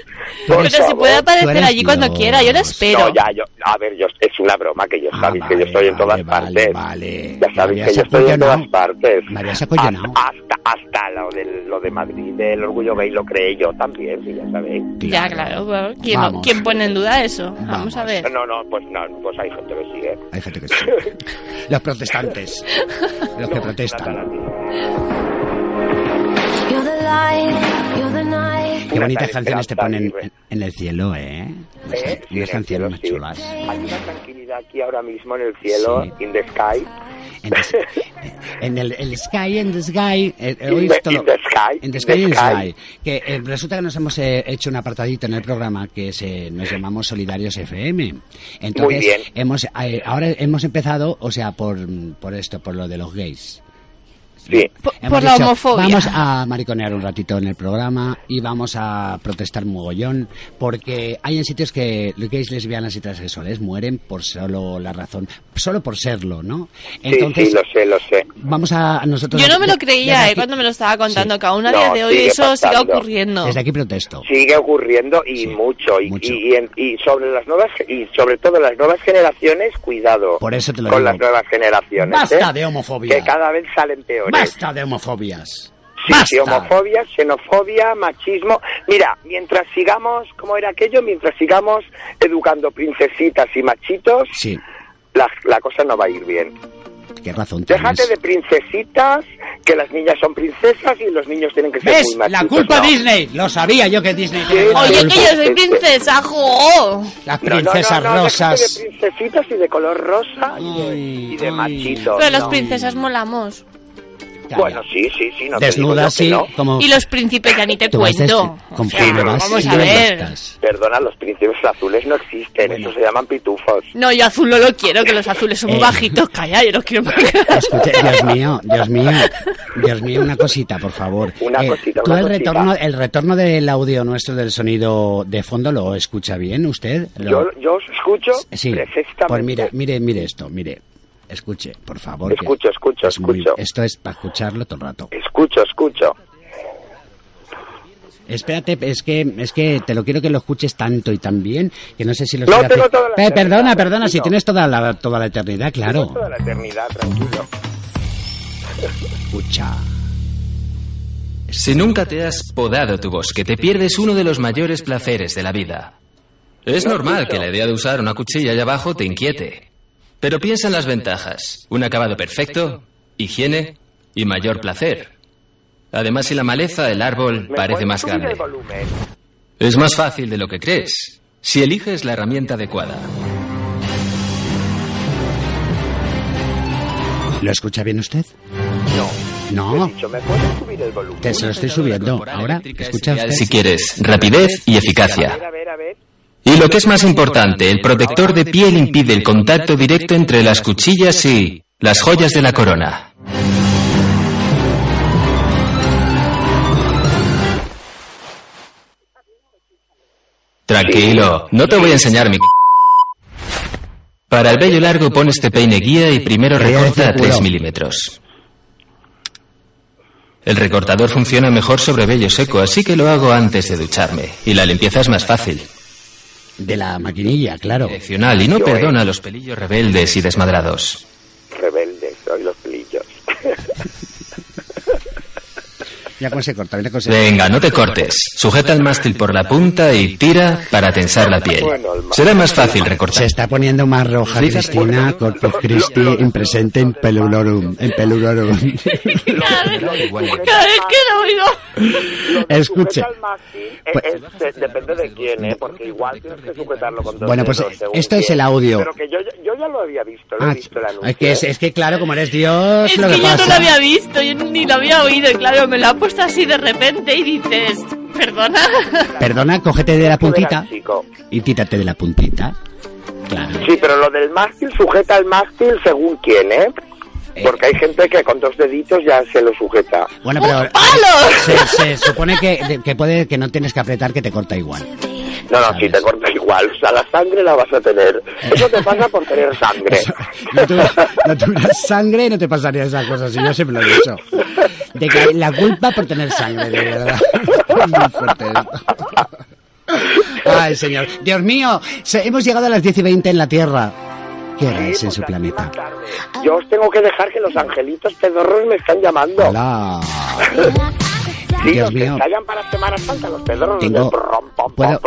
Por Pero si favor. puede Tú aparecer allí cuando quiera, yo lo espero. No, ya, yo, a ver, yo, es una broma que yo Ah, sabéis que yo estoy en todas vale, partes. vale. Ya sabéis que yo estoy en todas partes. Acollonado. Hasta, hasta lo, del, lo de Madrid, del orgullo gay, lo creé yo también, sí, ya sabéis. Ya, claro. claro. ¿Quién, quién pone en duda eso? Vamos, Vamos. a ver. No, no, pues no, pues hay gente que sigue. Hay gente que sí. Los protestantes. Los que protestan. Qué bonitas canciones te ponen en, en el cielo, ¿eh? Unas, ¿Eh? Sí, unas canciones más cielo, chulas. sí. Hay una tranquilidad aquí ahora mismo en el cielo, Sí. in the sky. En, en el, el Sky, en the Sky. eh, In the- todo- in the sky, In the in Sky, in the sky. Sky. Que eh, resulta que nos hemos eh, hecho un apartadito en el programa que se, nos llamamos Solidarios FM. Entonces, Muy bien. Hemos, eh, ahora hemos empezado, o sea, por, por esto, por lo de los gays. Sí. Por, la dicho, homofobia. Vamos a mariconear un ratito en el programa y vamos a protestar mogollón porque hay en sitios que los gays, lesbianas y transexuales mueren por solo la razón, solo por serlo, ¿no? Entonces, sí, sí, lo sé, lo sé. vamos a nosotros... Yo no me lo creía, aquí- eh, cuando me lo estaba contando, Sí. que aún a No, día de hoy sigue eso pasando. ocurriendo. Desde aquí protesto. Sigue ocurriendo y Sí, mucho y, mucho. Y, y en- y sobre las nuevas y sobre todo las nuevas generaciones, cuidado. Por eso te lo con digo. las nuevas generaciones. Basta ¿eh? de homofobia. Que cada vez salen peores. Basta de homofobia. Sí, Basta. sí, homofobia, xenofobia, machismo. Mira, mientras sigamos, ¿cómo era aquello? Mientras sigamos educando princesitas y machitos, Sí, la, la cosa no va a ir bien. qué razón Déjate de princesitas, que las niñas son princesas y los niños tienen que ser ¿Ves? muy machitos. La culpa No. Disney. Lo sabía yo que Disney tenía la Oye, que yo soy princesa, jo. Las No, no, no, princesas no, déjate rosas. de princesitas y de color rosa y de, Ay, y de ay. machitos. Pero las no. princesas molamos. Calla. Bueno, sí, sí, sí. No te Desnudas, sí, no. como... Y los príncipes ya ni te cuento. con O sea, fibras vamos a ver. Perdona, los príncipes azules no existen, Bueno. eso se llaman pitufos. No, yo azul no lo quiero, que los azules son muy Eh. bajitos. Calla, yo no quiero más. Escuche, Dios mío, Dios mío, Dios mío, una cosita, por favor. Una Eh, cosita, ¿tú una el cosita. retorno, el retorno del audio nuestro del sonido de fondo lo escucha bien usted? Lo- Yo, yo os escucho sí. perfectamente. Pues mire, mire, mire esto, mire. Escuche, por favor. que Escucho, escucho, es muy- escucho. esto es para escucharlo todo el rato. Escucho, escucho. Espérate, es que es que te lo quiero que lo escuches tanto y tan bien que no sé si lo No tengo toda la eternidad, perdona, perdona, si tienes toda la toda la eternidad, claro. Tengo Toda la eternidad, tranquilo. Escucha. Si nunca te has podado tu bosque, te pierdes uno de los mayores placeres de la vida. Es normal que la idea de usar una cuchilla allá abajo te inquiete. Pero piensa en las ventajas. Un acabado perfecto, higiene y mayor placer. Además, si la maleza, el árbol, ¿Me parece más grande. Es más fácil de lo que crees, si eliges la herramienta adecuada. ¿Lo escucha bien usted? No. No. He dicho, ¿me puedes subir el volumen? Te se lo estoy subiendo. Ahora, ¿escucha usted? Si quieres, rapidez y A eficacia. ver, a ver, a ver. Y lo que es más importante, el protector de piel impide el contacto directo entre las cuchillas y las joyas de la corona. Tranquilo, no te voy a enseñar mi... Para el vello largo pon este peine guía y primero recorta a decir 3 culo. milímetros. El recortador funciona mejor sobre vello seco, así que lo hago antes de ducharme. Y la limpieza es más fácil. De la maquinilla, claro. Direccional y no eh. perdona a los pelillos rebeldes y desmadrados. Mira cómo se corta, se Venga, no te cortes. Sujeta el mástil por la punta y tira para tensar la piel. Será más fácil Se recortar. está poniendo más roja Cristina, Corpus Christi, impresente en pelulorum, en pelulorum. Cada vez que lo oigo. Escuche. Eh, Pues- es- eh, depende de quién, ¿eh? Porque igual tienes que sujetarlo con dos Bueno, pues, dedos, esto es el audio. Pero que yo, yo ya lo había visto, lo Ah, he visto el anuncio. es que, es, es que claro, como eres Dios, Es lo que que yo no lo había visto, yo ni lo había oído, y claro, me lo ha puesto así de repente y dices, perdona. Perdona, cógete de la puntita y tírate de la puntita. Claro. Sí, pero lo del mástil sujeta el mástil según quién, ¿eh? Porque hay gente que con dos deditos ya se lo sujeta. Bueno, pero se, se supone que, que puede que no tienes que apretar, que te corta igual. No, no, si te corta igual. O sea, la sangre la vas a tener. Eso te pasa por tener sangre. No, tu- no tuvieras sangre, no te pasaría esas cosas. Yo siempre lo he dicho. De que la culpa por tener sangre, de verdad. Es muy fuerte esto. Ay, señor. Dios mío, hemos llegado a las 10 y 20 en la Tierra. ¿Qué hora es en su planeta? Yo os tengo que dejar que los angelitos pedorros me están llamando. Hola. Sí, Dios los que mío. ensayan para Semana Santa, los pedorros Tengo- ¿Puedo?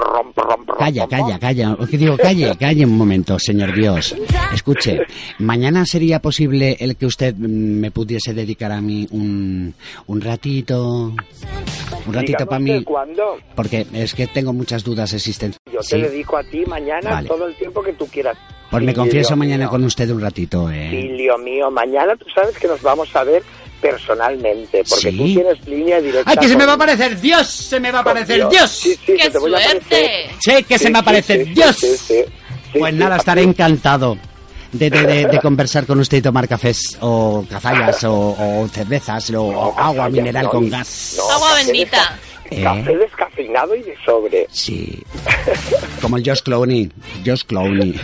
Calla, calla, calla. ¿Qué digo? Calle, calle un momento, señor Dios. Escuche, mañana sería posible el que usted mm, me pudiese dedicar a mí un, un ratito. Un ratito para mí. ¿Cuándo? Porque es que tengo muchas dudas existentes. Yo Sí. te dedico a ti mañana Vale. todo el tiempo que tú quieras. Pues me Filio confieso mío. mañana con usted un ratito, ¿eh? Filio mío, mañana tú sabes que nos vamos a ver personalmente, porque ¿Sí? tú tienes línea directa. ¡Ay, que se me va a aparecer Dios! ¡Se me va a aparecer Dios! Sí, sí, que ¡Qué te voy a aparecer. suerte! Sí, que se me aparece sí, sí, Dios. sí, sí, sí, Pues sí, nada, sí. estaré encantado de, de, de- de conversar con usted y tomar cafés o cazallas o, o cervezas o, o agua mineral no, con gas. no, Agua café bendita. desca- ¿Eh? Café descafeinado y de sobre. Sí. Como el Josh Clooney. Josh Clooney.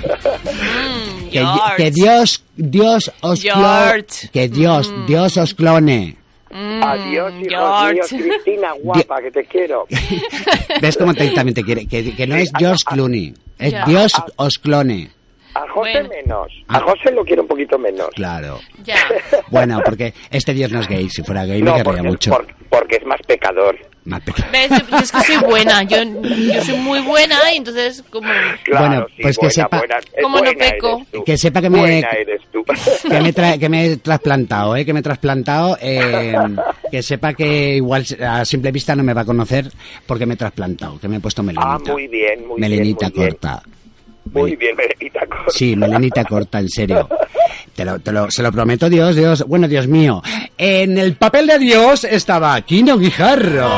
Mm, Que, que Dios, Dios os clone. George. Que Dios, Dios os clone. Mm, Adiós, hijos George. míos, Cristina, guapa, que te quiero. ¿Ves cómo te- también te quiere? Que, que no es George Clooney. Es. Dios os clone. A José Bueno. menos. A José lo quiero un poquito menos. Claro. Ya. Bueno, porque este Dios no es gay. Si fuera gay me No, querría porque, mucho. por- porque es más pecador. Más pequeño. ¿Ves? Yo- Es que soy buena, yo, yo soy muy buena y entonces como... Claro, Bueno, sí, pues que buena, sepa- buena, eh, ¿Cómo no peco? Que sepa que me- Buena eres tú. que me, tra- que me he trasplantado, ¿eh? Que me he trasplantado. eh, que sepa que igual a simple vista no me va a conocer porque me he trasplantado, que me he puesto melenita. Ah, muy bien, muy melenita bien, bien. Muy bien, Melenita Corta. Sí, melenita corta, en serio. Te lo, te lo- se lo prometo, Dios, Dios. Bueno, Dios mío. En el papel de Dios estaba Kino Guijarro.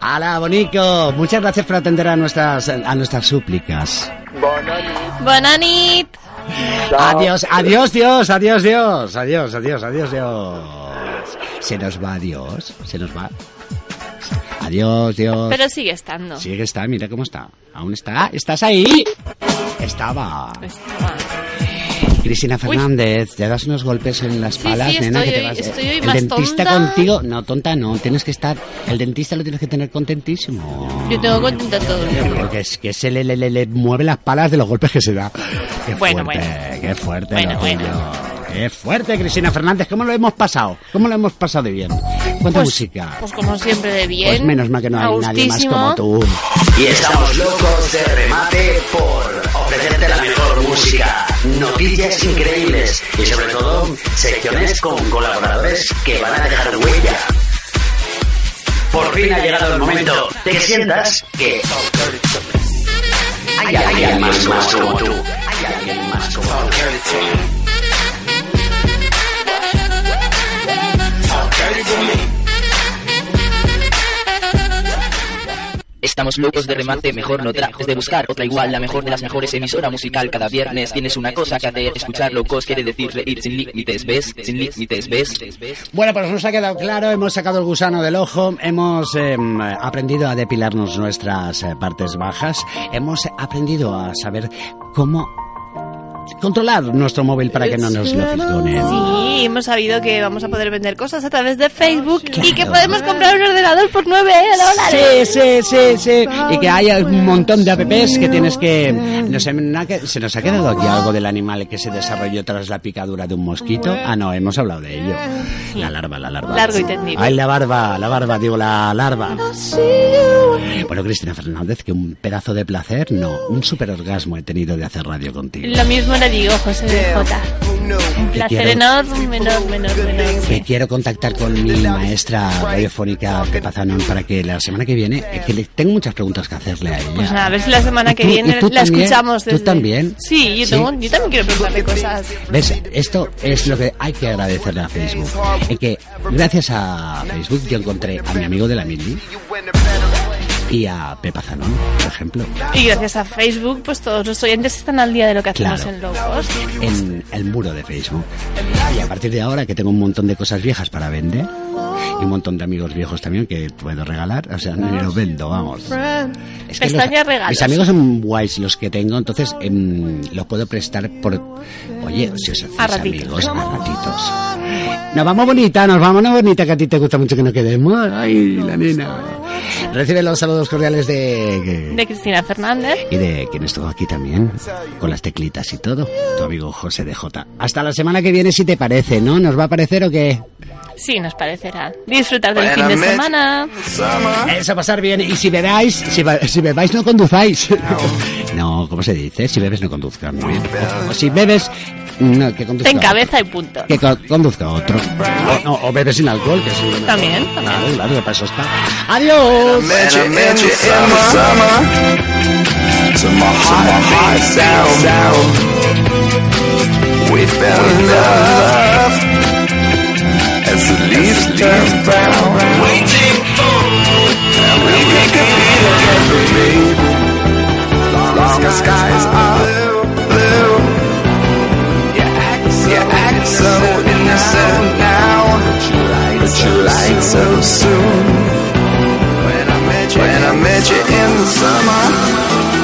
¡Hala, bonico! Muchas gracias por atender a nuestras, a nuestras súplicas. Bonanit. Adiós, adiós, Dios, adiós, Dios, adiós, adiós, adiós, Dios. Se nos va Dios, se nos va. Adiós, Dios. Pero sigue estando. Sigue está, mira cómo está. Aún está. ¿Estás ahí? Estaba. Estaba. Cristina Fernández, te das unos golpes en las Sí, palas, sí, nena, estoy que te hoy- vas. estoy hoy el más dentista tonta. contigo, no, tonta no, tienes que estar. El dentista lo tienes que tener contentísimo. Yo tengo contenta todo el. Porque es que se le, le, le, le mueve las palas de los golpes que se da. Qué Bueno, fuerte, qué fuerte. Bueno, bueno. Qué fuerte, Cristina Fernández. ¿Cómo lo hemos pasado? ¿Cómo lo hemos pasado de bien? ¿Cuánta Pues- música? Pues como siempre de bien. Pues menos mal que no hay nadie más como tú. Y estamos locos de remate por ofrecerte la mejor música, noticias increíbles y sobre todo secciones con colaboradores que van a dejar huella. Por fin ha llegado el momento de que sientas que hay alguien más, más como tú. Hay alguien más como tú. Estamos locos de remate, mejor no trates de buscar otra igual, la mejor de las mejores emisora musical cada viernes. Tienes una cosa que hacer, escuchar locos quiere decir reír sin límites, ¿ves? Sin límites, ¿ves? Bueno, pues nos ha quedado claro, hemos sacado el gusano del ojo, hemos eh, aprendido a depilarnos nuestras eh, partes bajas, hemos aprendido a saber cómo controlar nuestro móvil para que no nos lo fisgonen. Sí, hemos sabido que vamos a poder vender cosas a través de Facebook y que podemos comprar un ordenador por 9 dólares. Sí, sí, sí, sí. Y que hay un montón de apps que tienes que... No sé, ¿Se nos ha quedado aquí algo del animal que se desarrolló tras la picadura de un mosquito? Ah, no, hemos hablado de ello. La larva, la larva. Largo y tendido. Ay, la barba, la barba, digo, la larva. Bueno, Cristina Fernández, que un pedazo de placer, no, un super orgasmo he tenido de hacer radio contigo. Lo mismo le digo, José de Jota. Un placer quiero- enorme, enorme, enorme, enorme. Quiero contactar con mi maestra radiofónica Pepa Zanón para que la semana que viene, es que le tengo muchas preguntas que hacerle a ella. Pues a ver si la semana que ¿Y tú- viene tú la también? escuchamos ¿Tú desde... también? Sí, yo, Sí. tengo- yo también quiero preguntarle cosas. ¿Ves? Esto es lo que hay que agradecerle a Facebook. En que gracias a Facebook yo encontré a mi amigo de la Mili y a Pepa Zanón, por ejemplo, Y gracias a Facebook, pues todos los oyentes están al día de lo que hacemos Claro. en Locos. en el muro de Facebook. Y a partir de ahora que tengo un montón de cosas viejas para vender y un montón de amigos viejos también que puedo regalar, o sea, no los vendo, vamos. Es que los- mis amigos son guays los que tengo, entonces em, los puedo prestar por... Oye, si os hacéis A amigos, a ratitos. Nos vamos bonita, nos vamos bonita, que a ti te gusta mucho que nos quedemos. Ay, la nena. Recibe los saludos cordiales de... De Cristina Fernández. Y de quien estuvo aquí también, con las teclitas y todo, tu amigo José de J. Hasta la semana que viene, si te parece, ¿no? ¿Nos va a parecer o qué? Sí, nos parecerá. Disfrutar del fin de semana. Eso, pasar bien. Y si bebáis, si, si bebáis, no conduzáis. No, ¿cómo se dice? Si bebes, no conduzcan. ¿no? O, o si bebes, no, que conduzca. Ten cabeza y punto. Que co- conduzca otro. O, no, o bebes sin alcohol, que mejor. También, también. Claro, claro, que para eso está. ¡Adiós! We fell in love as the leaves turn brown. Waiting for, and we could be together, baby. Long as skies are blue, blue. You act so, you act so innocent now, but you lied so soon. When I met you in the summer.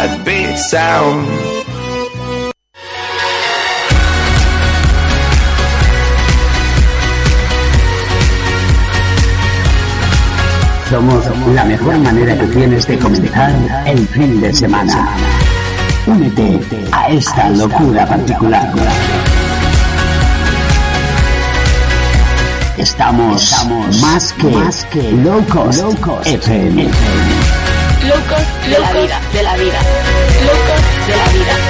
Heartbeat Somos la mejor manera que tienes de comenzar el fin de semana. Únete a esta locura particular. Estamos, más que, más que locos. Locos de la vida, de la vida. Locos de la vida.